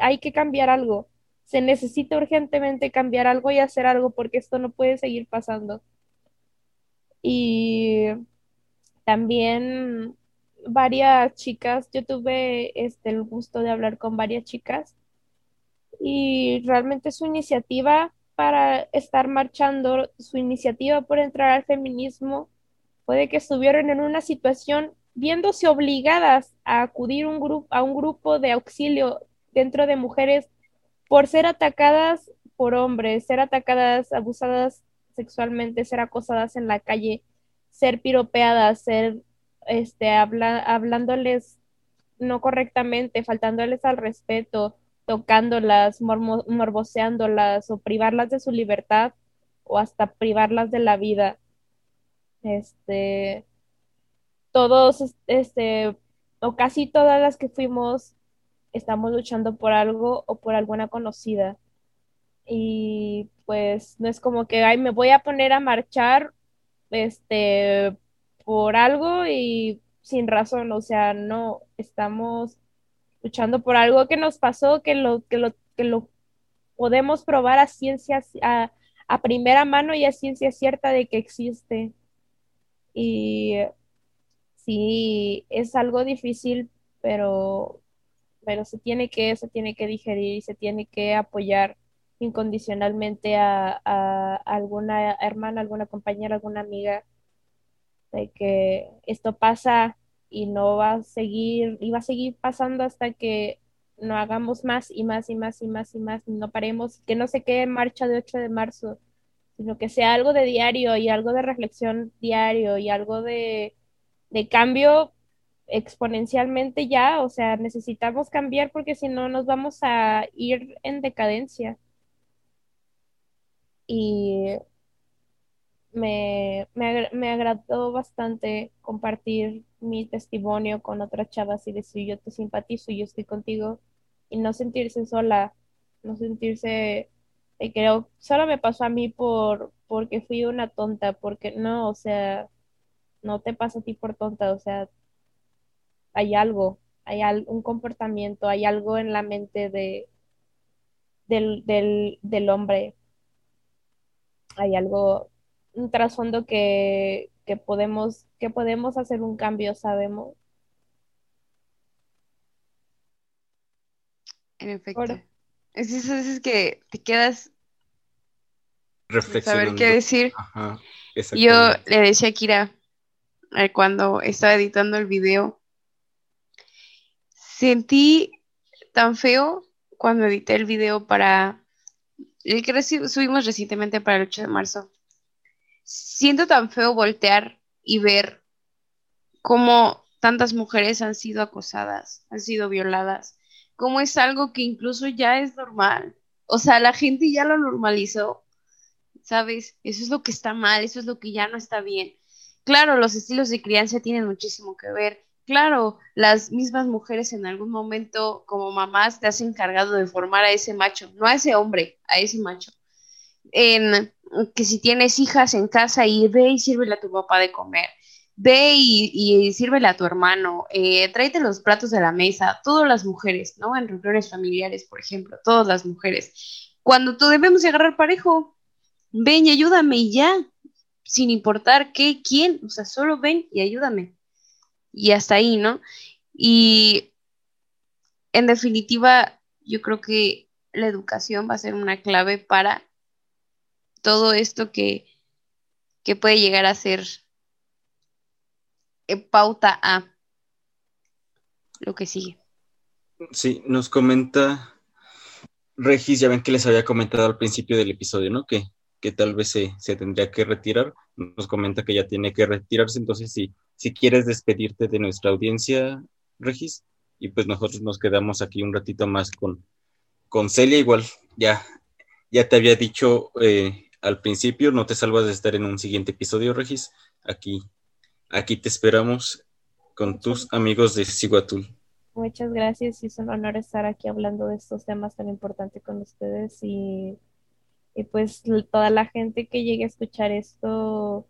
hay que cambiar algo, se necesita urgentemente cambiar algo y hacer algo porque esto no puede seguir pasando. Y también varias chicas, yo tuve este, el gusto de hablar con varias chicas y realmente su iniciativa para estar marchando, su iniciativa por entrar al feminismo, puede que estuvieron en una situación viéndose obligadas a acudir un grupo, a un grupo de auxilio dentro de mujeres por ser atacadas por hombres, ser atacadas, abusadas sexualmente, ser acosadas en la calle, ser piropeadas, ser este, hablándoles no correctamente, faltándoles al respeto, tocándolas, morboseándolas o privarlas de su libertad o hasta privarlas de la vida. Este, todos, este, o casi todas las que fuimos, estamos luchando por algo o por alguna conocida. Y pues no es como que, ay, me voy a poner a marchar, este, por algo y sin razón, o sea, no, estamos luchando por algo que nos pasó, que lo, que lo, que lo podemos probar a ciencia, a, a primera mano y a ciencia cierta de que existe. Y sí es algo difícil, pero, pero se tiene que, se tiene que digerir y se tiene que apoyar incondicionalmente a, alguna hermana, alguna compañera, alguna amiga, de que esto pasa y no va a seguir, y va a seguir pasando hasta que no hagamos más y más y más y más y más, y no paremos, que no se quede en marcha de 8 de marzo, sino que sea algo de diario y algo de reflexión diario y algo de, de cambio exponencialmente ya, o sea, necesitamos cambiar porque si no nos vamos a ir en decadencia. Y me, me, agradó bastante compartir mi testimonio con otras chavas y decir yo te simpatizo, yo estoy contigo y no sentirse sola, no sentirse, eh, creo, solo me pasó a mí por, porque fui una tonta, porque no, o sea, no te pasa a ti por tonta, o sea, hay algo, hay un comportamiento, hay algo en la mente de, del, del, del hombre, hay algo, un trasfondo que, que, podemos, que podemos hacer un cambio, sabemos. En efecto. Es eso, es que te quedas reflexionando. Saber qué decir. Yo le decía a Kira eh, cuando estaba editando el video Sentí tan feo cuando edité el video para el que subimos recientemente para el 8 de marzo. Siento tan feo voltear y ver cómo tantas mujeres han sido acosadas, han sido violadas, cómo es algo que incluso ya es normal. O sea, la gente ya lo normalizó, ¿sabes? Eso es lo que está mal, eso es lo que ya no está bien. Claro, los estilos de crianza tienen muchísimo que ver, Claro, las mismas mujeres en algún momento como mamás te has encargado de formar a ese macho, no a ese hombre, a ese macho. En que si tienes hijas en casa y ve y sírvele a tu papá de comer, ve y, y a tu hermano, eh, tráete los platos de la mesa, todas las mujeres, ¿no? En reuniones familiares, por ejemplo, todas las mujeres. Cuando tú debemos agarrar parejo, ven y ayúdame y ya, sin importar qué, quién, o sea, solo ven y ayúdame y hasta ahí, ¿no? Y en definitiva, yo creo que la educación va a ser una clave para todo esto que, que puede llegar a ser eh, pauta a lo que sigue. Sí, nos comenta Regis, ya ven que les había comentado al principio del episodio, ¿no? Que, que tal vez se, se, tendría que retirar. Nos comenta que ya tiene que retirarse, entonces sí, si quieres despedirte de nuestra audiencia, Regis, y pues nosotros nos quedamos aquí un ratito más con, con Celia, igual ya, ya te había dicho eh, al principio, no te salvas de estar en un siguiente episodio, Regis, aquí, aquí te esperamos con tus amigos de Siguatul. Muchas gracias es un honor estar aquí hablando de estos temas tan importantes con ustedes y, y pues toda la gente que llegue a escuchar esto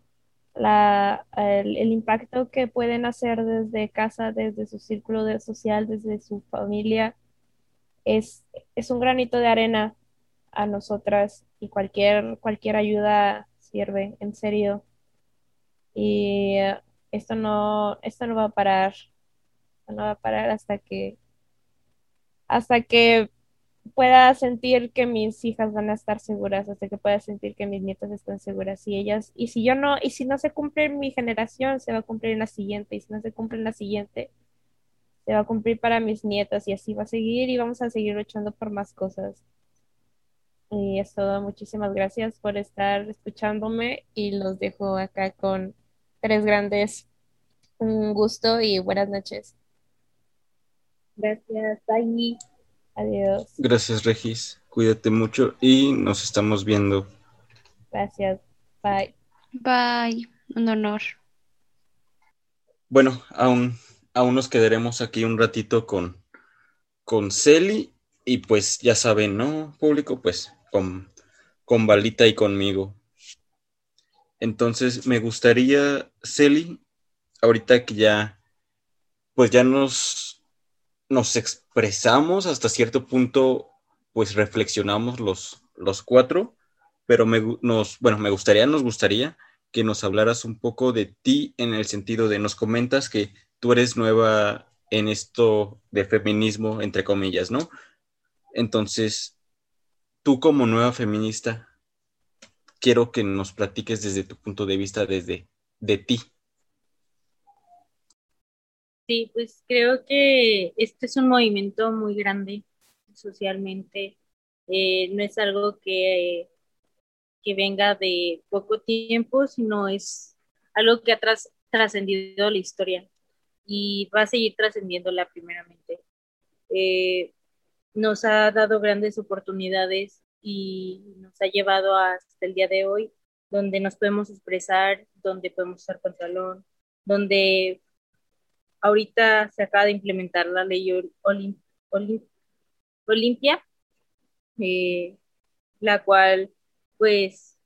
la, el, impacto que pueden hacer desde casa, desde su círculo social, desde su familia, es, es un granito de arena a nosotras y cualquier, cualquier ayuda sirve, en serio. Y esto no, esto no va a parar, no va a parar hasta que, hasta que pueda sentir que mis hijas van a estar seguras, hasta que pueda sentir que mis nietas están seguras y ellas, y si yo no, y si no se cumple en mi generación, se va a cumplir en la siguiente, y si no se cumple en la siguiente, se va a cumplir para mis nietas y así va a seguir y vamos a seguir luchando por más cosas. Y es todo, muchísimas gracias por estar escuchándome y los dejo acá con tres grandes. Un gusto y buenas noches. Gracias, Bye. Adiós. Gracias, Regis. Cuídate mucho y nos estamos viendo. Gracias. Bye. Bye. Un honor. Bueno, aún, aún nos quedaremos aquí un ratito con, con Celi y pues ya saben, ¿no? Público, pues con, con Balita y conmigo. Entonces me gustaría, Celi, ahorita que ya, pues ya nos nos expresamos hasta cierto punto, pues reflexionamos los, los cuatro, pero me, nos, bueno, me gustaría, nos gustaría que nos hablaras un poco de ti en el sentido de, nos comentas que tú eres nueva en esto de feminismo, entre comillas, ¿no? Entonces, tú como nueva feminista, quiero que nos platiques desde tu punto de vista, desde de ti. Sí, pues creo que este es un movimiento muy grande socialmente. Eh, no es algo que que venga de poco tiempo, sino es algo que ha trascendido la historia y va a seguir trascendiéndola primeramente. Eh, nos ha dado grandes oportunidades y nos ha llevado hasta el día de hoy, donde nos podemos expresar, donde podemos usar pantalón, donde ahorita se acaba de implementar la ley Olimpia, eh, la cual pues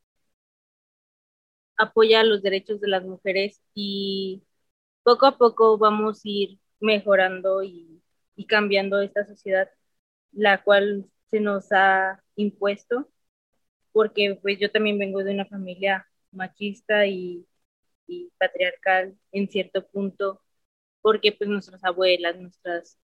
apoya los derechos de las mujeres y poco a poco vamos a ir mejorando y, y cambiando esta sociedad, la cual se nos ha impuesto, porque pues yo también vengo de una familia machista y, patriarcal en cierto punto, porque pues nuestras abuelas, nuestras,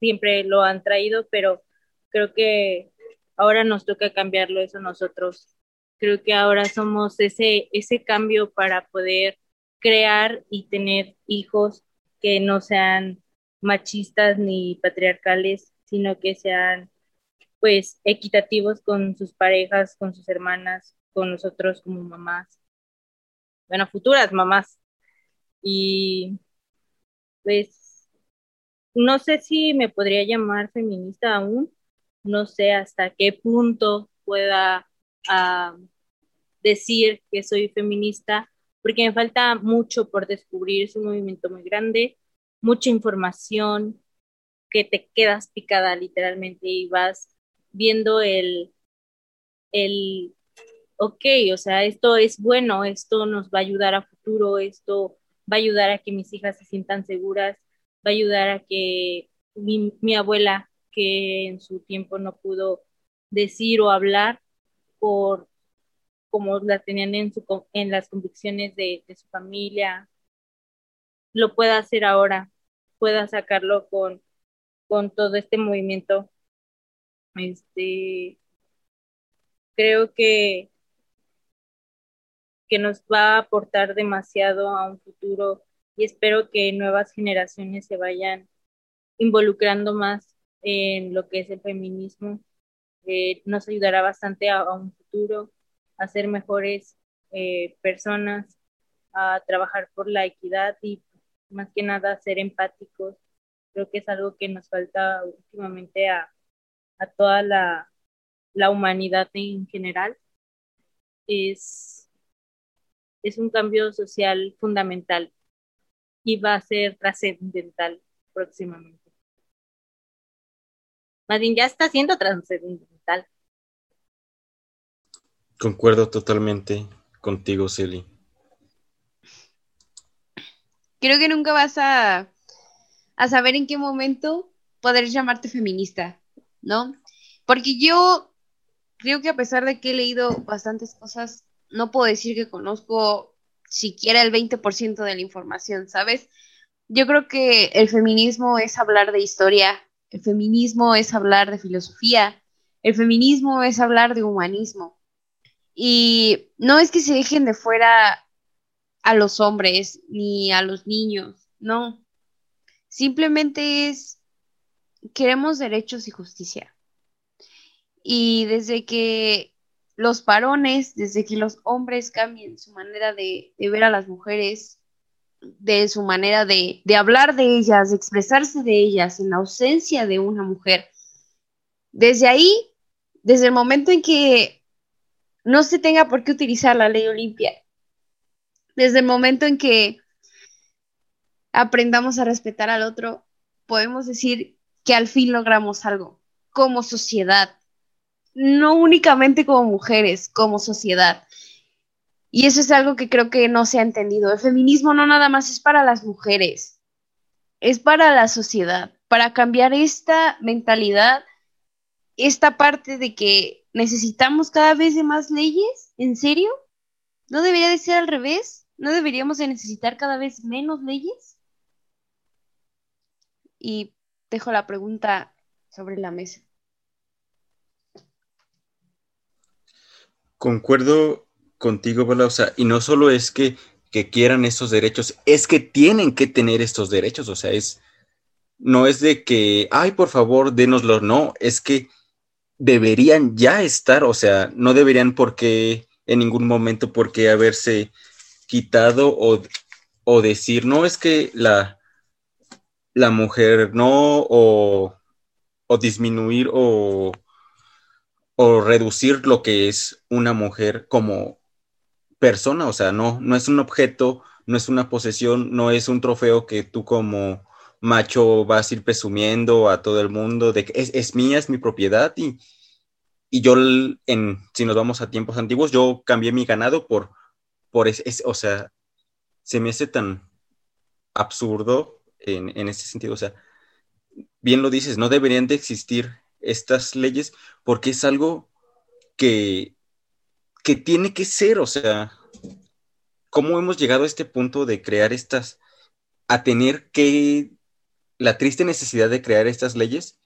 siempre lo han traído, pero creo que ahora nos toca cambiarlo eso nosotros. Creo que ahora somos ese, ese cambio para poder crear y tener hijos que no sean machistas ni patriarcales, sino que sean pues equitativos con sus parejas, con sus hermanas, con nosotros como mamás, bueno, futuras mamás. Y pues no sé si me podría llamar feminista aún, no sé hasta qué punto pueda decir que soy feminista, porque me falta mucho por descubrir, es un movimiento muy grande, mucha información que te quedas picada literalmente y vas viendo el, el, ok, o sea, esto es bueno, esto nos va a ayudar a futuro, esto va a ayudar a que mis hijas se sientan seguras, va a ayudar a que mi, mi abuela, que en su tiempo no pudo decir o hablar por como la tenían en, su, en las convicciones de, de su familia, lo pueda hacer ahora, pueda sacarlo con, con todo este movimiento este, creo que, que nos va a aportar demasiado a un futuro y espero que nuevas generaciones se vayan involucrando más en lo que es el feminismo. Nos ayudará bastante a, un futuro, a ser mejores eh, personas, a trabajar por la equidad y más que nada ser empáticos. Creo que es algo que nos falta últimamente a, a toda la, humanidad en general, es, es un cambio social fundamental y va a ser trascendental próximamente. Más ya está siendo trascendental. Concuerdo totalmente contigo, Celi. Creo que nunca vas a, a saber en qué momento poder llamarte feminista. ¿no? Porque yo creo que a pesar de que he leído bastantes cosas, no puedo decir que conozco siquiera el 20% de la información, ¿sabes? Yo creo que el feminismo es hablar de historia, el feminismo es hablar de filosofía, el feminismo es hablar de humanismo. Y no es que se dejen de fuera a los hombres ni a los niños, no. Simplemente es queremos derechos y justicia. Y desde que los varones, desde que los hombres cambien su manera de, ver a las mujeres, de su manera de, de, hablar de ellas, de expresarse de ellas en la ausencia de una mujer, desde ahí, desde el momento en que no se tenga por qué utilizar la ley Olimpia, desde el momento en que aprendamos a respetar al otro, podemos decir que al fin logramos algo como sociedad, no únicamente como mujeres, como sociedad. Y eso es algo que creo que no se ha entendido. El feminismo no nada más es para las mujeres, es para la sociedad, para cambiar esta mentalidad, esta parte de que necesitamos cada vez de más leyes, ¿en serio? ¿No debería de ser al revés? ¿No deberíamos de necesitar cada vez menos leyes? Y dejo la pregunta sobre la mesa. Concuerdo contigo, Bala, y no solo es que, que quieran estos derechos, es que tienen que tener estos derechos, o sea, es, no es de que, ay, por favor, dénoslo, no, es que deberían ya estar, o sea, no deberían porque en ningún momento por qué haberse quitado o, o decir, no es que la, la mujer no, o, o disminuir o, o reducir lo que es una mujer como persona, o sea, no, no es un objeto, no es una posesión, no es un trofeo que tú como macho vas a ir presumiendo a todo el mundo de que es, es mía, es mi propiedad y, y yo, en, si nos vamos a tiempos antiguos, yo cambié mi ganado por, por ese, o sea, se me hace tan absurdo en, en ese sentido, o sea, bien lo dices, no deberían de existir estas leyes porque es algo que, que tiene que ser, o sea, ¿cómo hemos llegado a este punto de crear estas, a tener que, la triste necesidad de crear estas leyes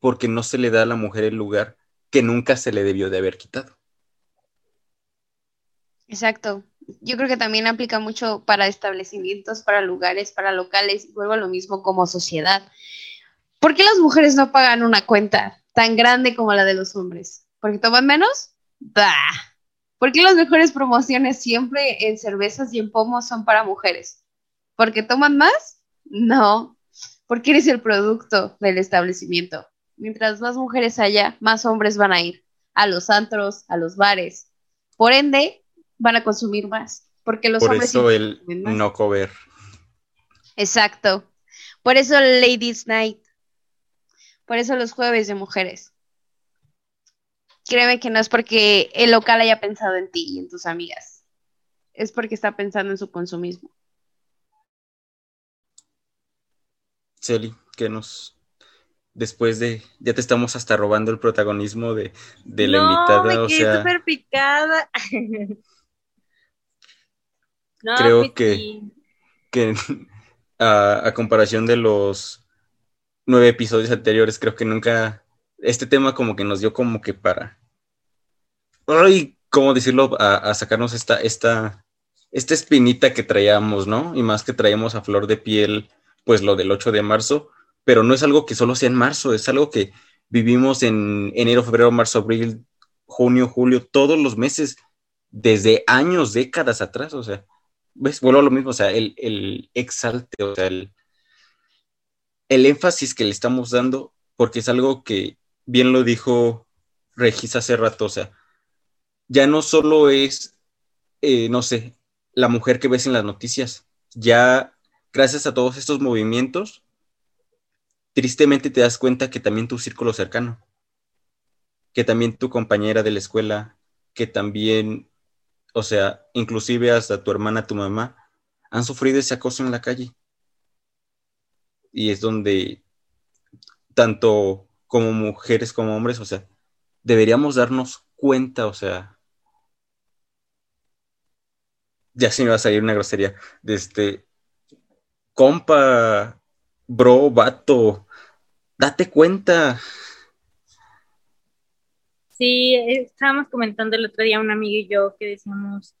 porque no se le da a la mujer el lugar que nunca se le debió de haber quitado? Exacto. Yo creo que también aplica mucho para establecimientos, para lugares, para locales, y vuelvo a lo mismo como sociedad. ¿Por qué las mujeres no pagan una cuenta tan grande como la de los hombres? ¿Porque toman menos? Bah. ¿Por qué las mejores promociones siempre en cervezas y en pomos son para mujeres? ¿Porque toman más? No, porque eres el producto del establecimiento. Mientras más mujeres haya, más hombres van a ir a los antros, a los bares. Por ende, van a consumir más. Porque los Por hombres eso el no comer. Exacto. Por eso Ladies Night. Por eso los jueves de mujeres. Créeme que no es porque el local haya pensado en ti y en tus amigas. Es porque está pensando en su consumismo. Celi, que nos... Después de... Ya te estamos hasta robando el protagonismo de, de la no, invitada, me o quedé sea... súper picada. no, Creo pues que- sí. que a, a comparación de los nueve episodios anteriores, creo que nunca este tema como que nos dio como que para, ay, ¿cómo decirlo? A, a sacarnos esta, esta, esta espinita que traíamos, ¿no? Y más que traíamos a flor de piel, pues lo del 8 de marzo, pero no es algo que solo sea en marzo, es algo que vivimos en enero, febrero, marzo, abril, junio, julio, todos los meses, desde años, décadas atrás, o sea, ¿ves? Vuelvo a lo mismo, o sea, el, el exalte, o sea, el, el énfasis que le estamos dando, porque es algo que bien lo dijo Regis hace rato, o sea, ya no solo es, eh, no sé, la mujer que ves en las noticias, ya gracias a todos estos movimientos, tristemente te das cuenta que también tu círculo cercano, que también tu compañera de la escuela, que también, o sea, inclusive hasta tu hermana, tu mamá, han sufrido ese acoso en la calle. Y es donde tanto como mujeres como hombres, o sea, deberíamos darnos cuenta, o sea, ya se me va a salir una grosería, de este, compa, bro, vato, date cuenta. Sí, eh, estábamos comentando el otro día un amigo y yo que decíamos,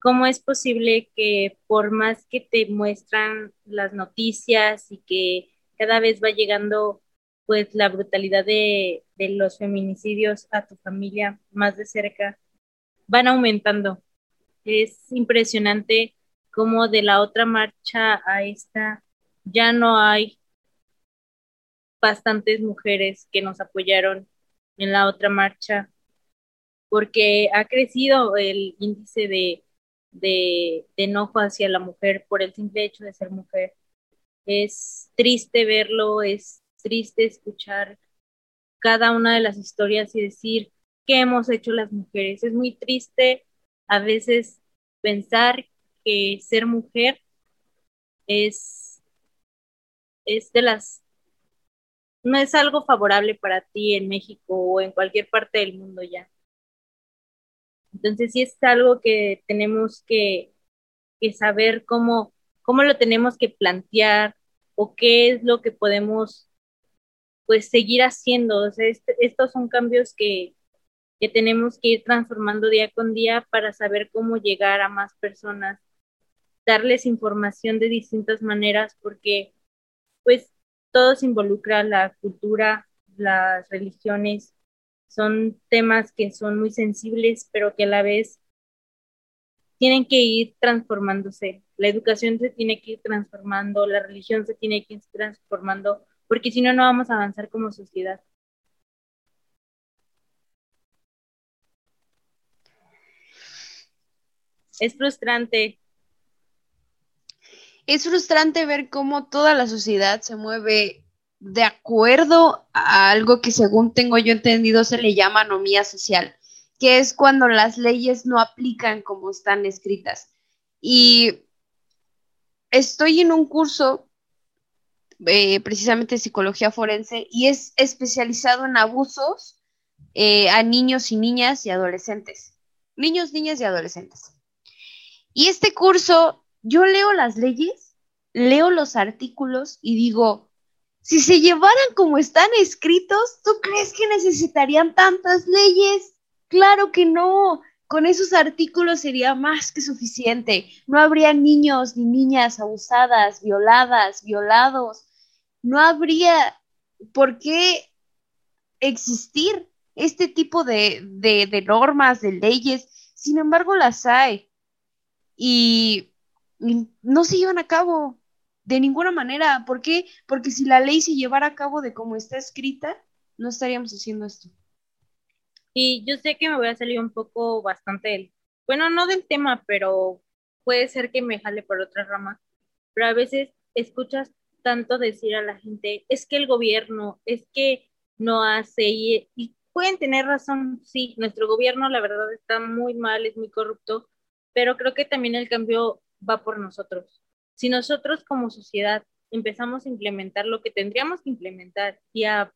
¿cómo es posible que por más que te muestran las noticias y que cada vez va llegando pues la brutalidad de, de los feminicidios a tu familia más de cerca, van aumentando? Es impresionante cómo de la otra marcha a esta ya no hay bastantes mujeres que nos apoyaron en la otra marcha, porque ha crecido el índice de, de, de, enojo hacia la mujer por el simple hecho de ser mujer. Es triste verlo, es triste escuchar cada una de las historias y decir qué hemos hecho las mujeres. Es muy triste a veces pensar que ser mujer es, es de las no es algo favorable para ti en México o en cualquier parte del mundo ya. Entonces sí es algo que tenemos que, que saber cómo, cómo lo tenemos que plantear o qué es lo que podemos pues seguir haciendo. O sea, este, estos son cambios que, que tenemos que ir transformando día con día para saber cómo llegar a más personas, darles información de distintas maneras, porque pues todo se involucra, la cultura, las religiones, son temas que son muy sensibles, pero que a la vez tienen que ir transformándose. La educación se tiene que ir transformando, la religión se tiene que ir transformando, porque si no, no vamos a avanzar como sociedad. Es frustrante. Es frustrante ver cómo toda la sociedad se mueve de acuerdo a algo que según tengo yo entendido se le llama anomía social, que es cuando las leyes no aplican como están escritas. Y estoy en un curso eh, precisamente psicología forense y es especializado en abusos eh, a niños y niñas y adolescentes. Niños, niñas y adolescentes. Y este curso, yo leo las leyes, leo los artículos y digo, si se llevaran como están escritos, ¿tú crees que necesitarían tantas leyes? Claro que no. Con esos artículos sería más que suficiente. No habría niños ni niñas abusadas, violadas, violados. No habría por qué existir este tipo de, de, normas, de leyes. Sin embargo, las hay. y no se llevan a cabo de ninguna manera. ¿Por qué? Porque si la ley se llevara a cabo de como está escrita, no estaríamos haciendo esto. Y yo sé que me voy a salir un poco bastante, bueno, no del tema, pero puede ser que me jale por otra rama. Pero a veces escuchas tanto decir a la gente, es que el gobierno, es que no hace, y, y pueden tener razón, sí, nuestro gobierno la verdad está muy mal, es muy corrupto, pero creo que también el cambio va por nosotros si nosotros como sociedad empezamos a implementar lo que tendríamos que implementar y a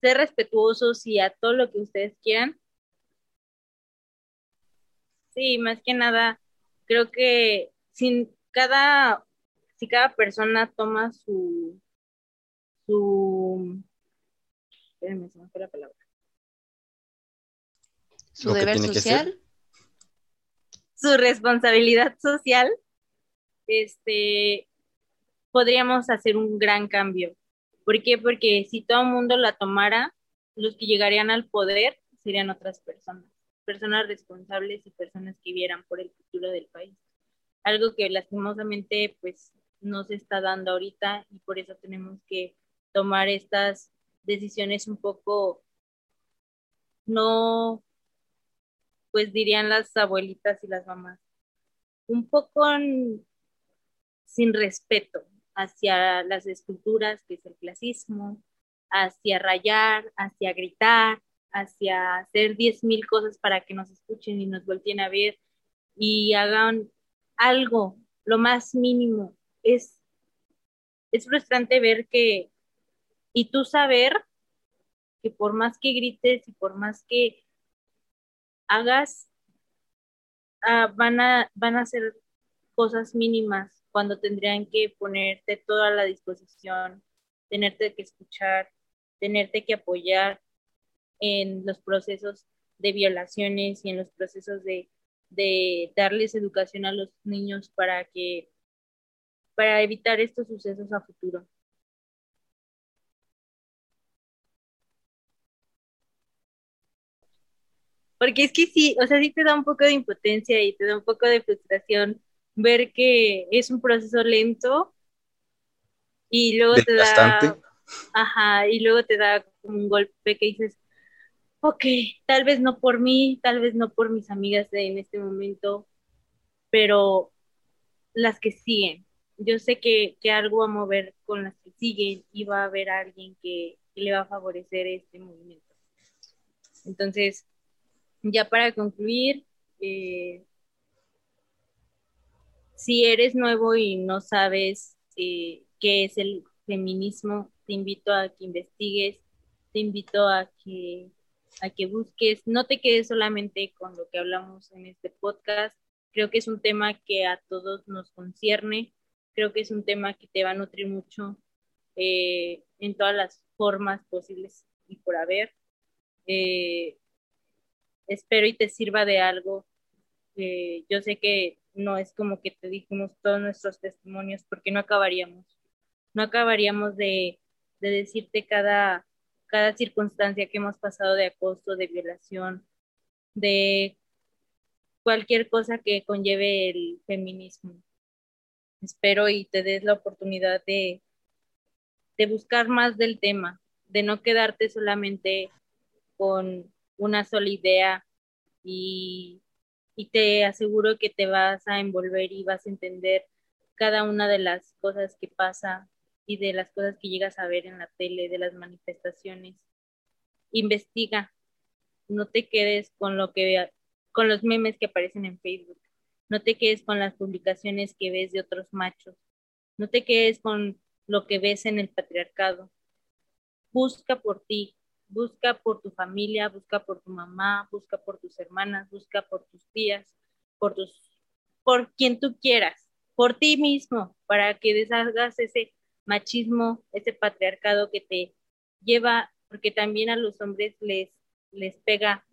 ser respetuosos y a todo lo que ustedes quieran, sí, más que nada, creo que sin cada, si cada persona toma su, su, espérenme, se me fue la palabra. Su deber social. Su responsabilidad social este, podríamos hacer un gran cambio. ¿Por qué? Porque si todo el mundo la tomara, los que llegarían al poder serían otras personas, personas responsables y personas que vieran por el futuro del país. Algo que lastimosamente pues no se está dando ahorita y por eso tenemos que tomar estas decisiones un poco, no, pues dirían las abuelitas y las mamás, un poco sin respeto hacia las esculturas, que es el clasismo, hacia rayar, hacia gritar, hacia hacer diez mil cosas para que nos escuchen y nos volteen a ver y hagan algo, lo más mínimo. Es, es frustrante ver que, y tú saber que por más que grites y por más que hagas, ah, van, a, van a ser cosas mínimas cuando tendrían que ponerte toda la disposición, tenerte que escuchar, tenerte que apoyar en los procesos de violaciones y en los procesos de, de darles educación a los niños para que para evitar estos sucesos a futuro. Porque es que sí, o sea, sí te da un poco de impotencia y te da un poco de frustración ver que es un proceso lento y luego te da, ajá, y luego te da un golpe que dices, ok, tal vez no por mí, tal vez no por mis amigas en este momento, pero las que siguen. Yo sé que, algo va a mover con las que siguen y va a haber alguien que, que le va a favorecer este movimiento. Entonces, ya para concluir, eh, si eres nuevo y no sabes eh, qué es el feminismo, te invito a que investigues, te invito a que, a que busques, no te quedes solamente con lo que hablamos en este podcast, creo que es un tema que a todos nos concierne, creo que es un tema que te va a nutrir mucho eh, en todas las formas posibles y por haber. Eh, espero y te sirva de algo. yo sé que no es como que te dijimos todos nuestros testimonios porque no acabaríamos. No acabaríamos de, decirte cada, cada circunstancia que hemos pasado de acoso, de violación, de cualquier cosa que conlleve el feminismo. Espero y te des la oportunidad de, de buscar más del tema, de no quedarte solamente con una sola idea y, y te aseguro que te vas a envolver y vas a entender cada una de las cosas que pasa y de las cosas que llegas a ver en la tele, de las manifestaciones. Investiga, no te quedes con lo que con los memes que aparecen en Facebook. No te quedes con las publicaciones que ves de otros machos. No te quedes con lo que ves en el patriarcado. Busca por ti, busca por tu familia, busca por tu mamá, busca por tus hermanas, busca por tus tías, por tus por quien tú quieras, por ti mismo, para que deshagas ese machismo, ese patriarcado que te lleva, porque también a los hombres les, les pega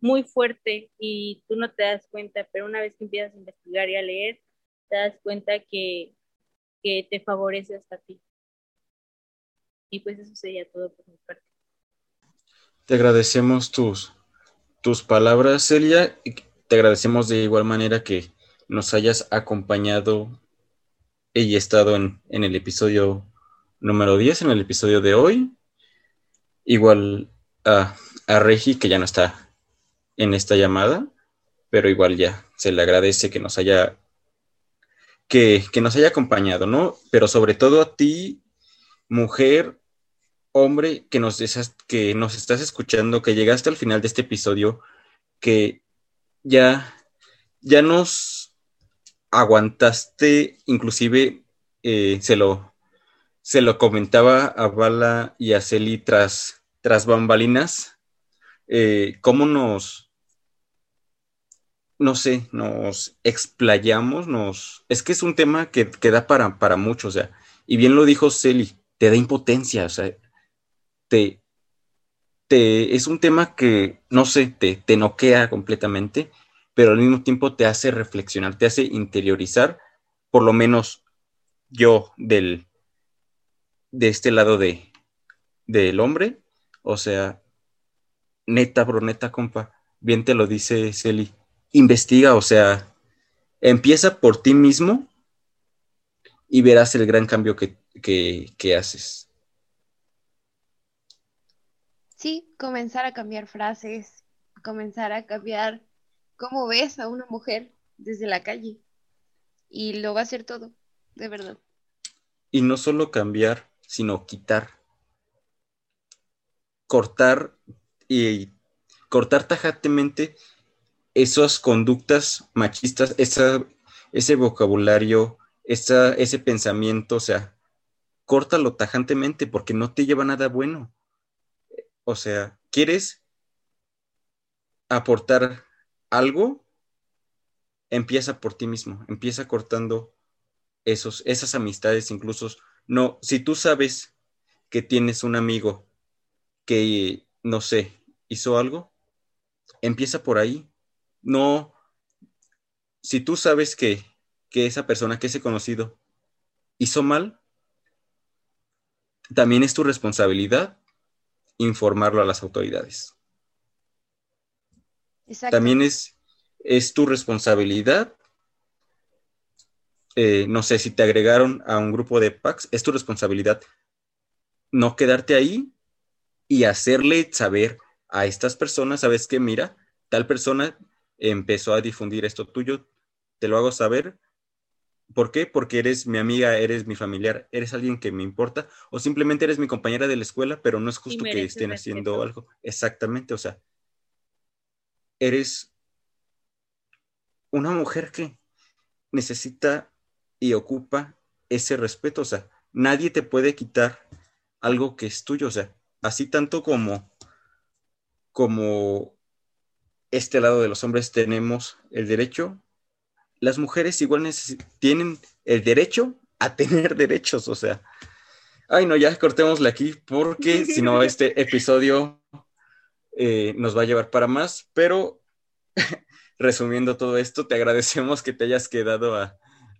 muy fuerte y tú no te das cuenta, pero una vez que empiezas a investigar y a leer, te das cuenta que, que te favorece hasta ti. Y pues eso sería todo por mi parte. Te agradecemos tus, tus palabras, Celia, y te agradecemos de igual manera que nos hayas acompañado y estado en, en el episodio número 10, en el episodio de hoy. Igual a, a Regi, que ya no está en esta llamada, pero igual ya se le agradece que nos haya que, que, nos haya acompañado, ¿no? Pero sobre todo a ti, mujer, hombre, que nos, que nos estás escuchando, que llegaste al final de este episodio, que ya, ya nos aguantaste, inclusive eh, se, lo, se lo comentaba a Bala y a Celi tras, tras bambalinas, eh, cómo nos, no sé, nos explayamos, nos... Es que es un tema que, que da para, para mucho, o sea, y bien lo dijo Celi, te da impotencia, o sea, te, te, es un tema que, no sé, te, te noquea completamente, pero al mismo tiempo te hace reflexionar, te hace interiorizar, por lo menos yo del, de este lado de, del hombre, o sea, neta, bro, neta, compa, bien te lo dice Celi, investiga, o sea, empieza por ti mismo y verás el gran cambio que, que haces. Sí, comenzar a cambiar frases, comenzar a cambiar cómo ves a una mujer desde la calle. Y lo va a hacer todo, de verdad. Y no solo cambiar, sino quitar. Cortar y cortar tajantemente esas conductas machistas, ese vocabulario, ese pensamiento, o sea, córtalo tajantemente porque no te lleva nada bueno. O sea, ¿quieres aportar algo? Empieza por ti mismo, empieza cortando esos, esas amistades, incluso, no, si tú sabes que tienes un amigo que, no sé, hizo algo, empieza por ahí. No, si tú sabes que, que esa persona, que ese conocido, hizo mal, también es tu responsabilidad informarlo a las autoridades. También es, es tu responsabilidad. Eh, no sé si te agregaron a un grupo de PACs, es tu responsabilidad no quedarte ahí y hacerle saber a estas personas, sabes que mira, tal persona empezó a difundir esto tuyo, te lo hago saber, ¿Por qué? Porque eres mi amiga, eres mi familiar, eres alguien que me importa, o simplemente eres mi compañera de la escuela, pero no es justo que estén haciendo algo. Exactamente, o sea, eres una mujer que necesita y ocupa ese respeto, o sea, nadie te puede quitar algo que es tuyo, o sea, así tanto como como este lado de los hombres tenemos el derecho las mujeres igual tienen el derecho a tener derechos, o sea. Ay, no, ya cortémosle aquí porque si no, este episodio eh, nos va a llevar para más, pero resumiendo todo esto, te agradecemos que te hayas quedado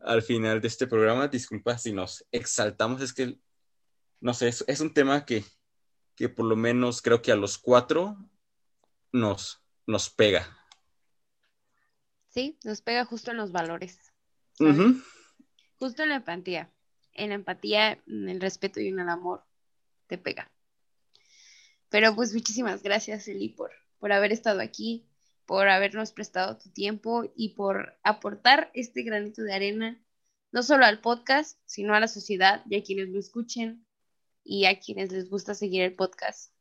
al final de este programa. Disculpa si nos exaltamos, es que, no sé, es, es un tema que, que por lo menos creo que a los cuatro nos, nos pega. Sí, nos pega justo en los valores. Justo en la empatía. En la empatía, en el respeto y en el amor te pega. Pero pues muchísimas gracias, Eli, por, por haber estado aquí, por habernos prestado tu tiempo y por aportar este granito de arena, no solo al podcast, sino a la sociedad y a quienes lo escuchen y a quienes les gusta seguir el podcast.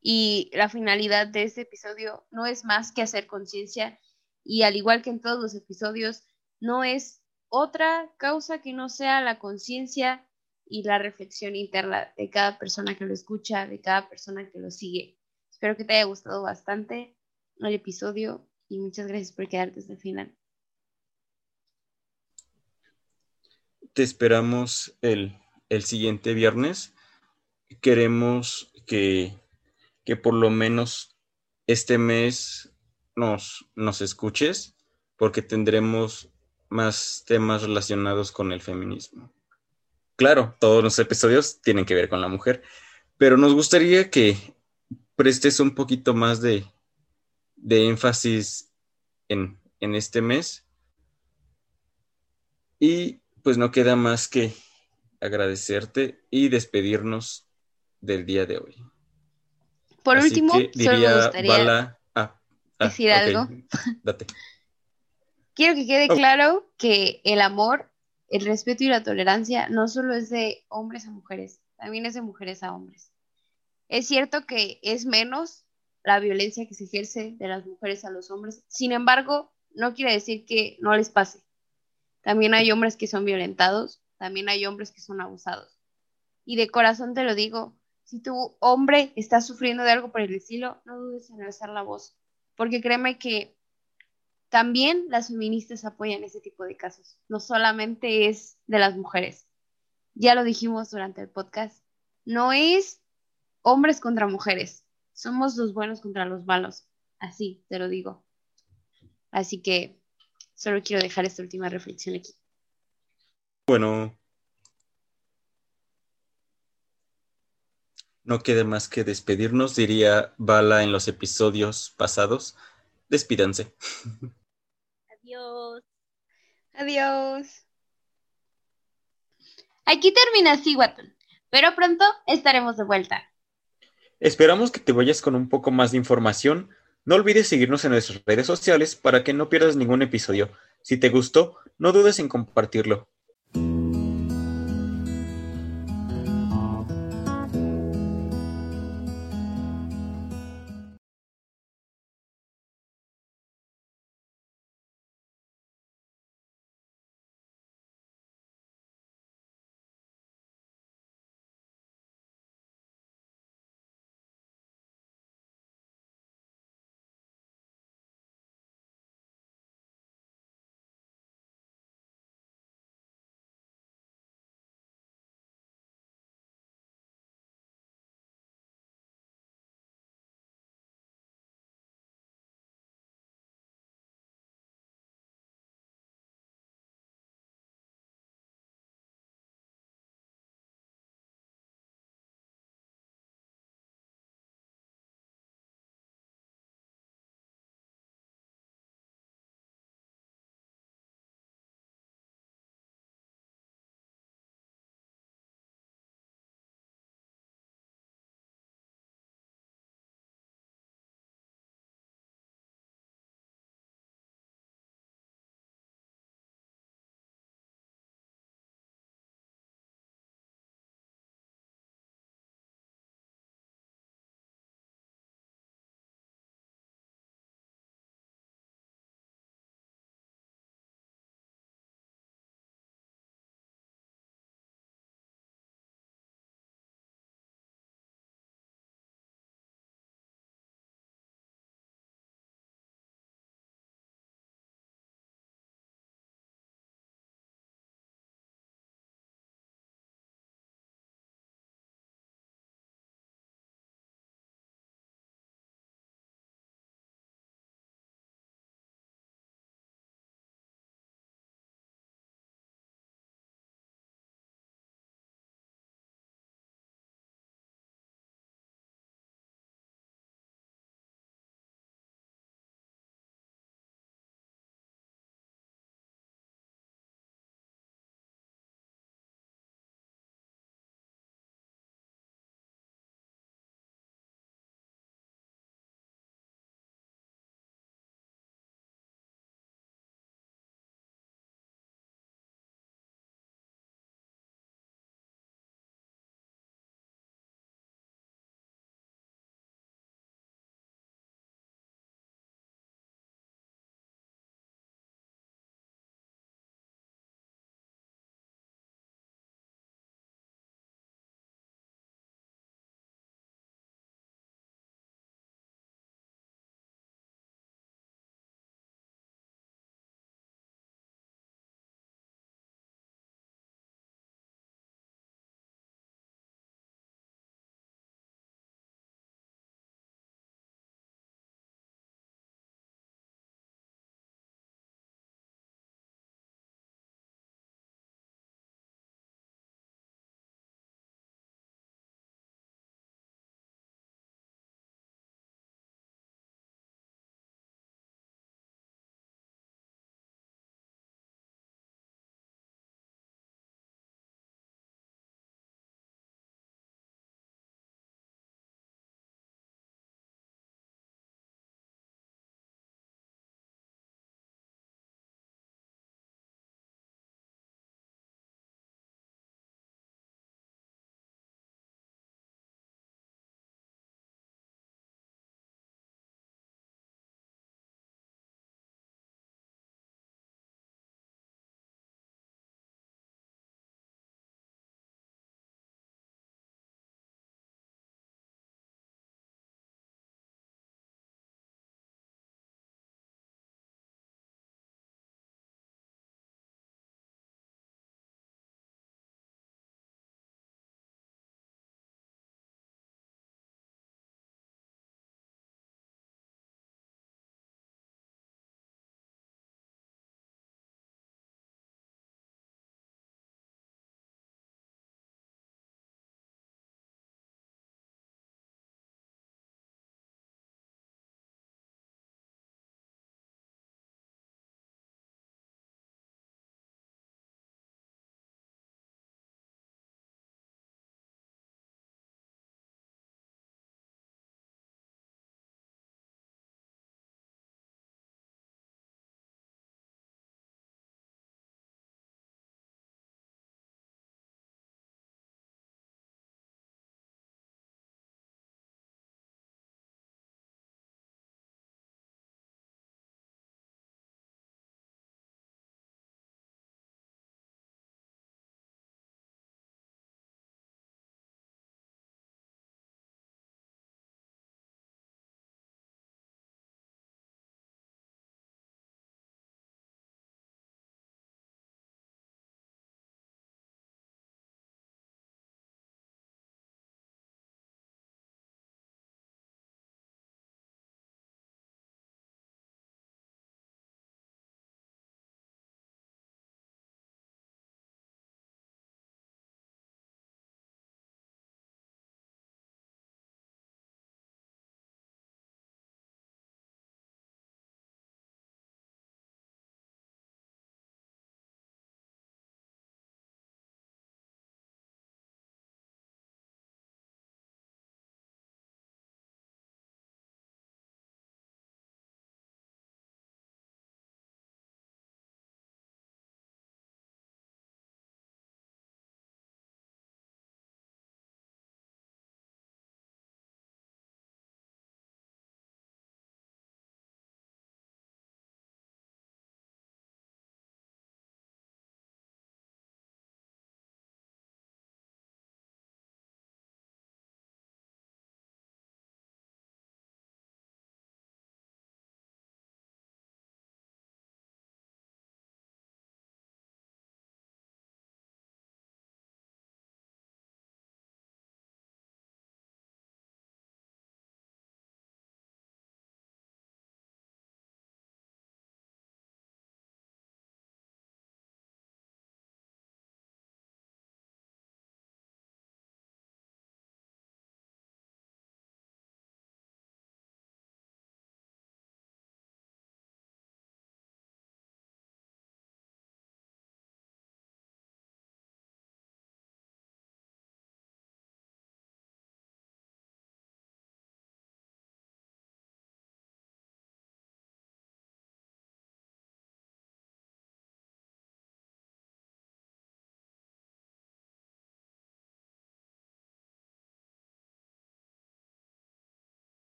Y la finalidad de este episodio no es más que hacer conciencia y al igual que en todos los episodios, no es otra causa que no sea la conciencia y la reflexión interna de cada persona que lo escucha, de cada persona que lo sigue. Espero que te haya gustado bastante el episodio y muchas gracias por quedarte hasta el final. Te esperamos el, el siguiente viernes. Queremos que, que por lo menos este mes nos, nos escuches porque tendremos más temas relacionados con el feminismo. Claro, todos los episodios tienen que ver con la mujer, pero nos gustaría que prestes un poquito más de, de énfasis en, en este mes. Y pues no queda más que agradecerte y despedirnos del día de hoy. Por Así último, que solo me diría gustaría Bala- ah, decir algo. Date. Quiero que quede Oh. claro que el amor, el respeto y la tolerancia no solo es de hombres a mujeres, también es de mujeres a hombres. Es cierto que es menos la violencia que se ejerce de las mujeres a los hombres, sin embargo, no quiere decir que no les pase. También hay hombres que son violentados, también hay hombres que son abusados. Y de corazón te lo digo, si tu hombre está sufriendo de algo por el estilo, no dudes en alzar la voz, porque créeme que también las feministas apoyan ese tipo de casos, no solamente es de las mujeres. Ya lo dijimos durante el podcast, no es hombres contra mujeres, somos los buenos contra los malos, así te lo digo. Así que solo quiero dejar esta última reflexión aquí. Bueno, no queda más que despedirnos, diría Bala en los episodios pasados. Despídanse. Adiós. Adiós. Aquí termina Siguatón, pero pronto estaremos de vuelta. Esperamos que te vayas con un poco más de información. No olvides seguirnos en nuestras redes sociales para que no pierdas ningún episodio. Si te gustó, no dudes en compartirlo.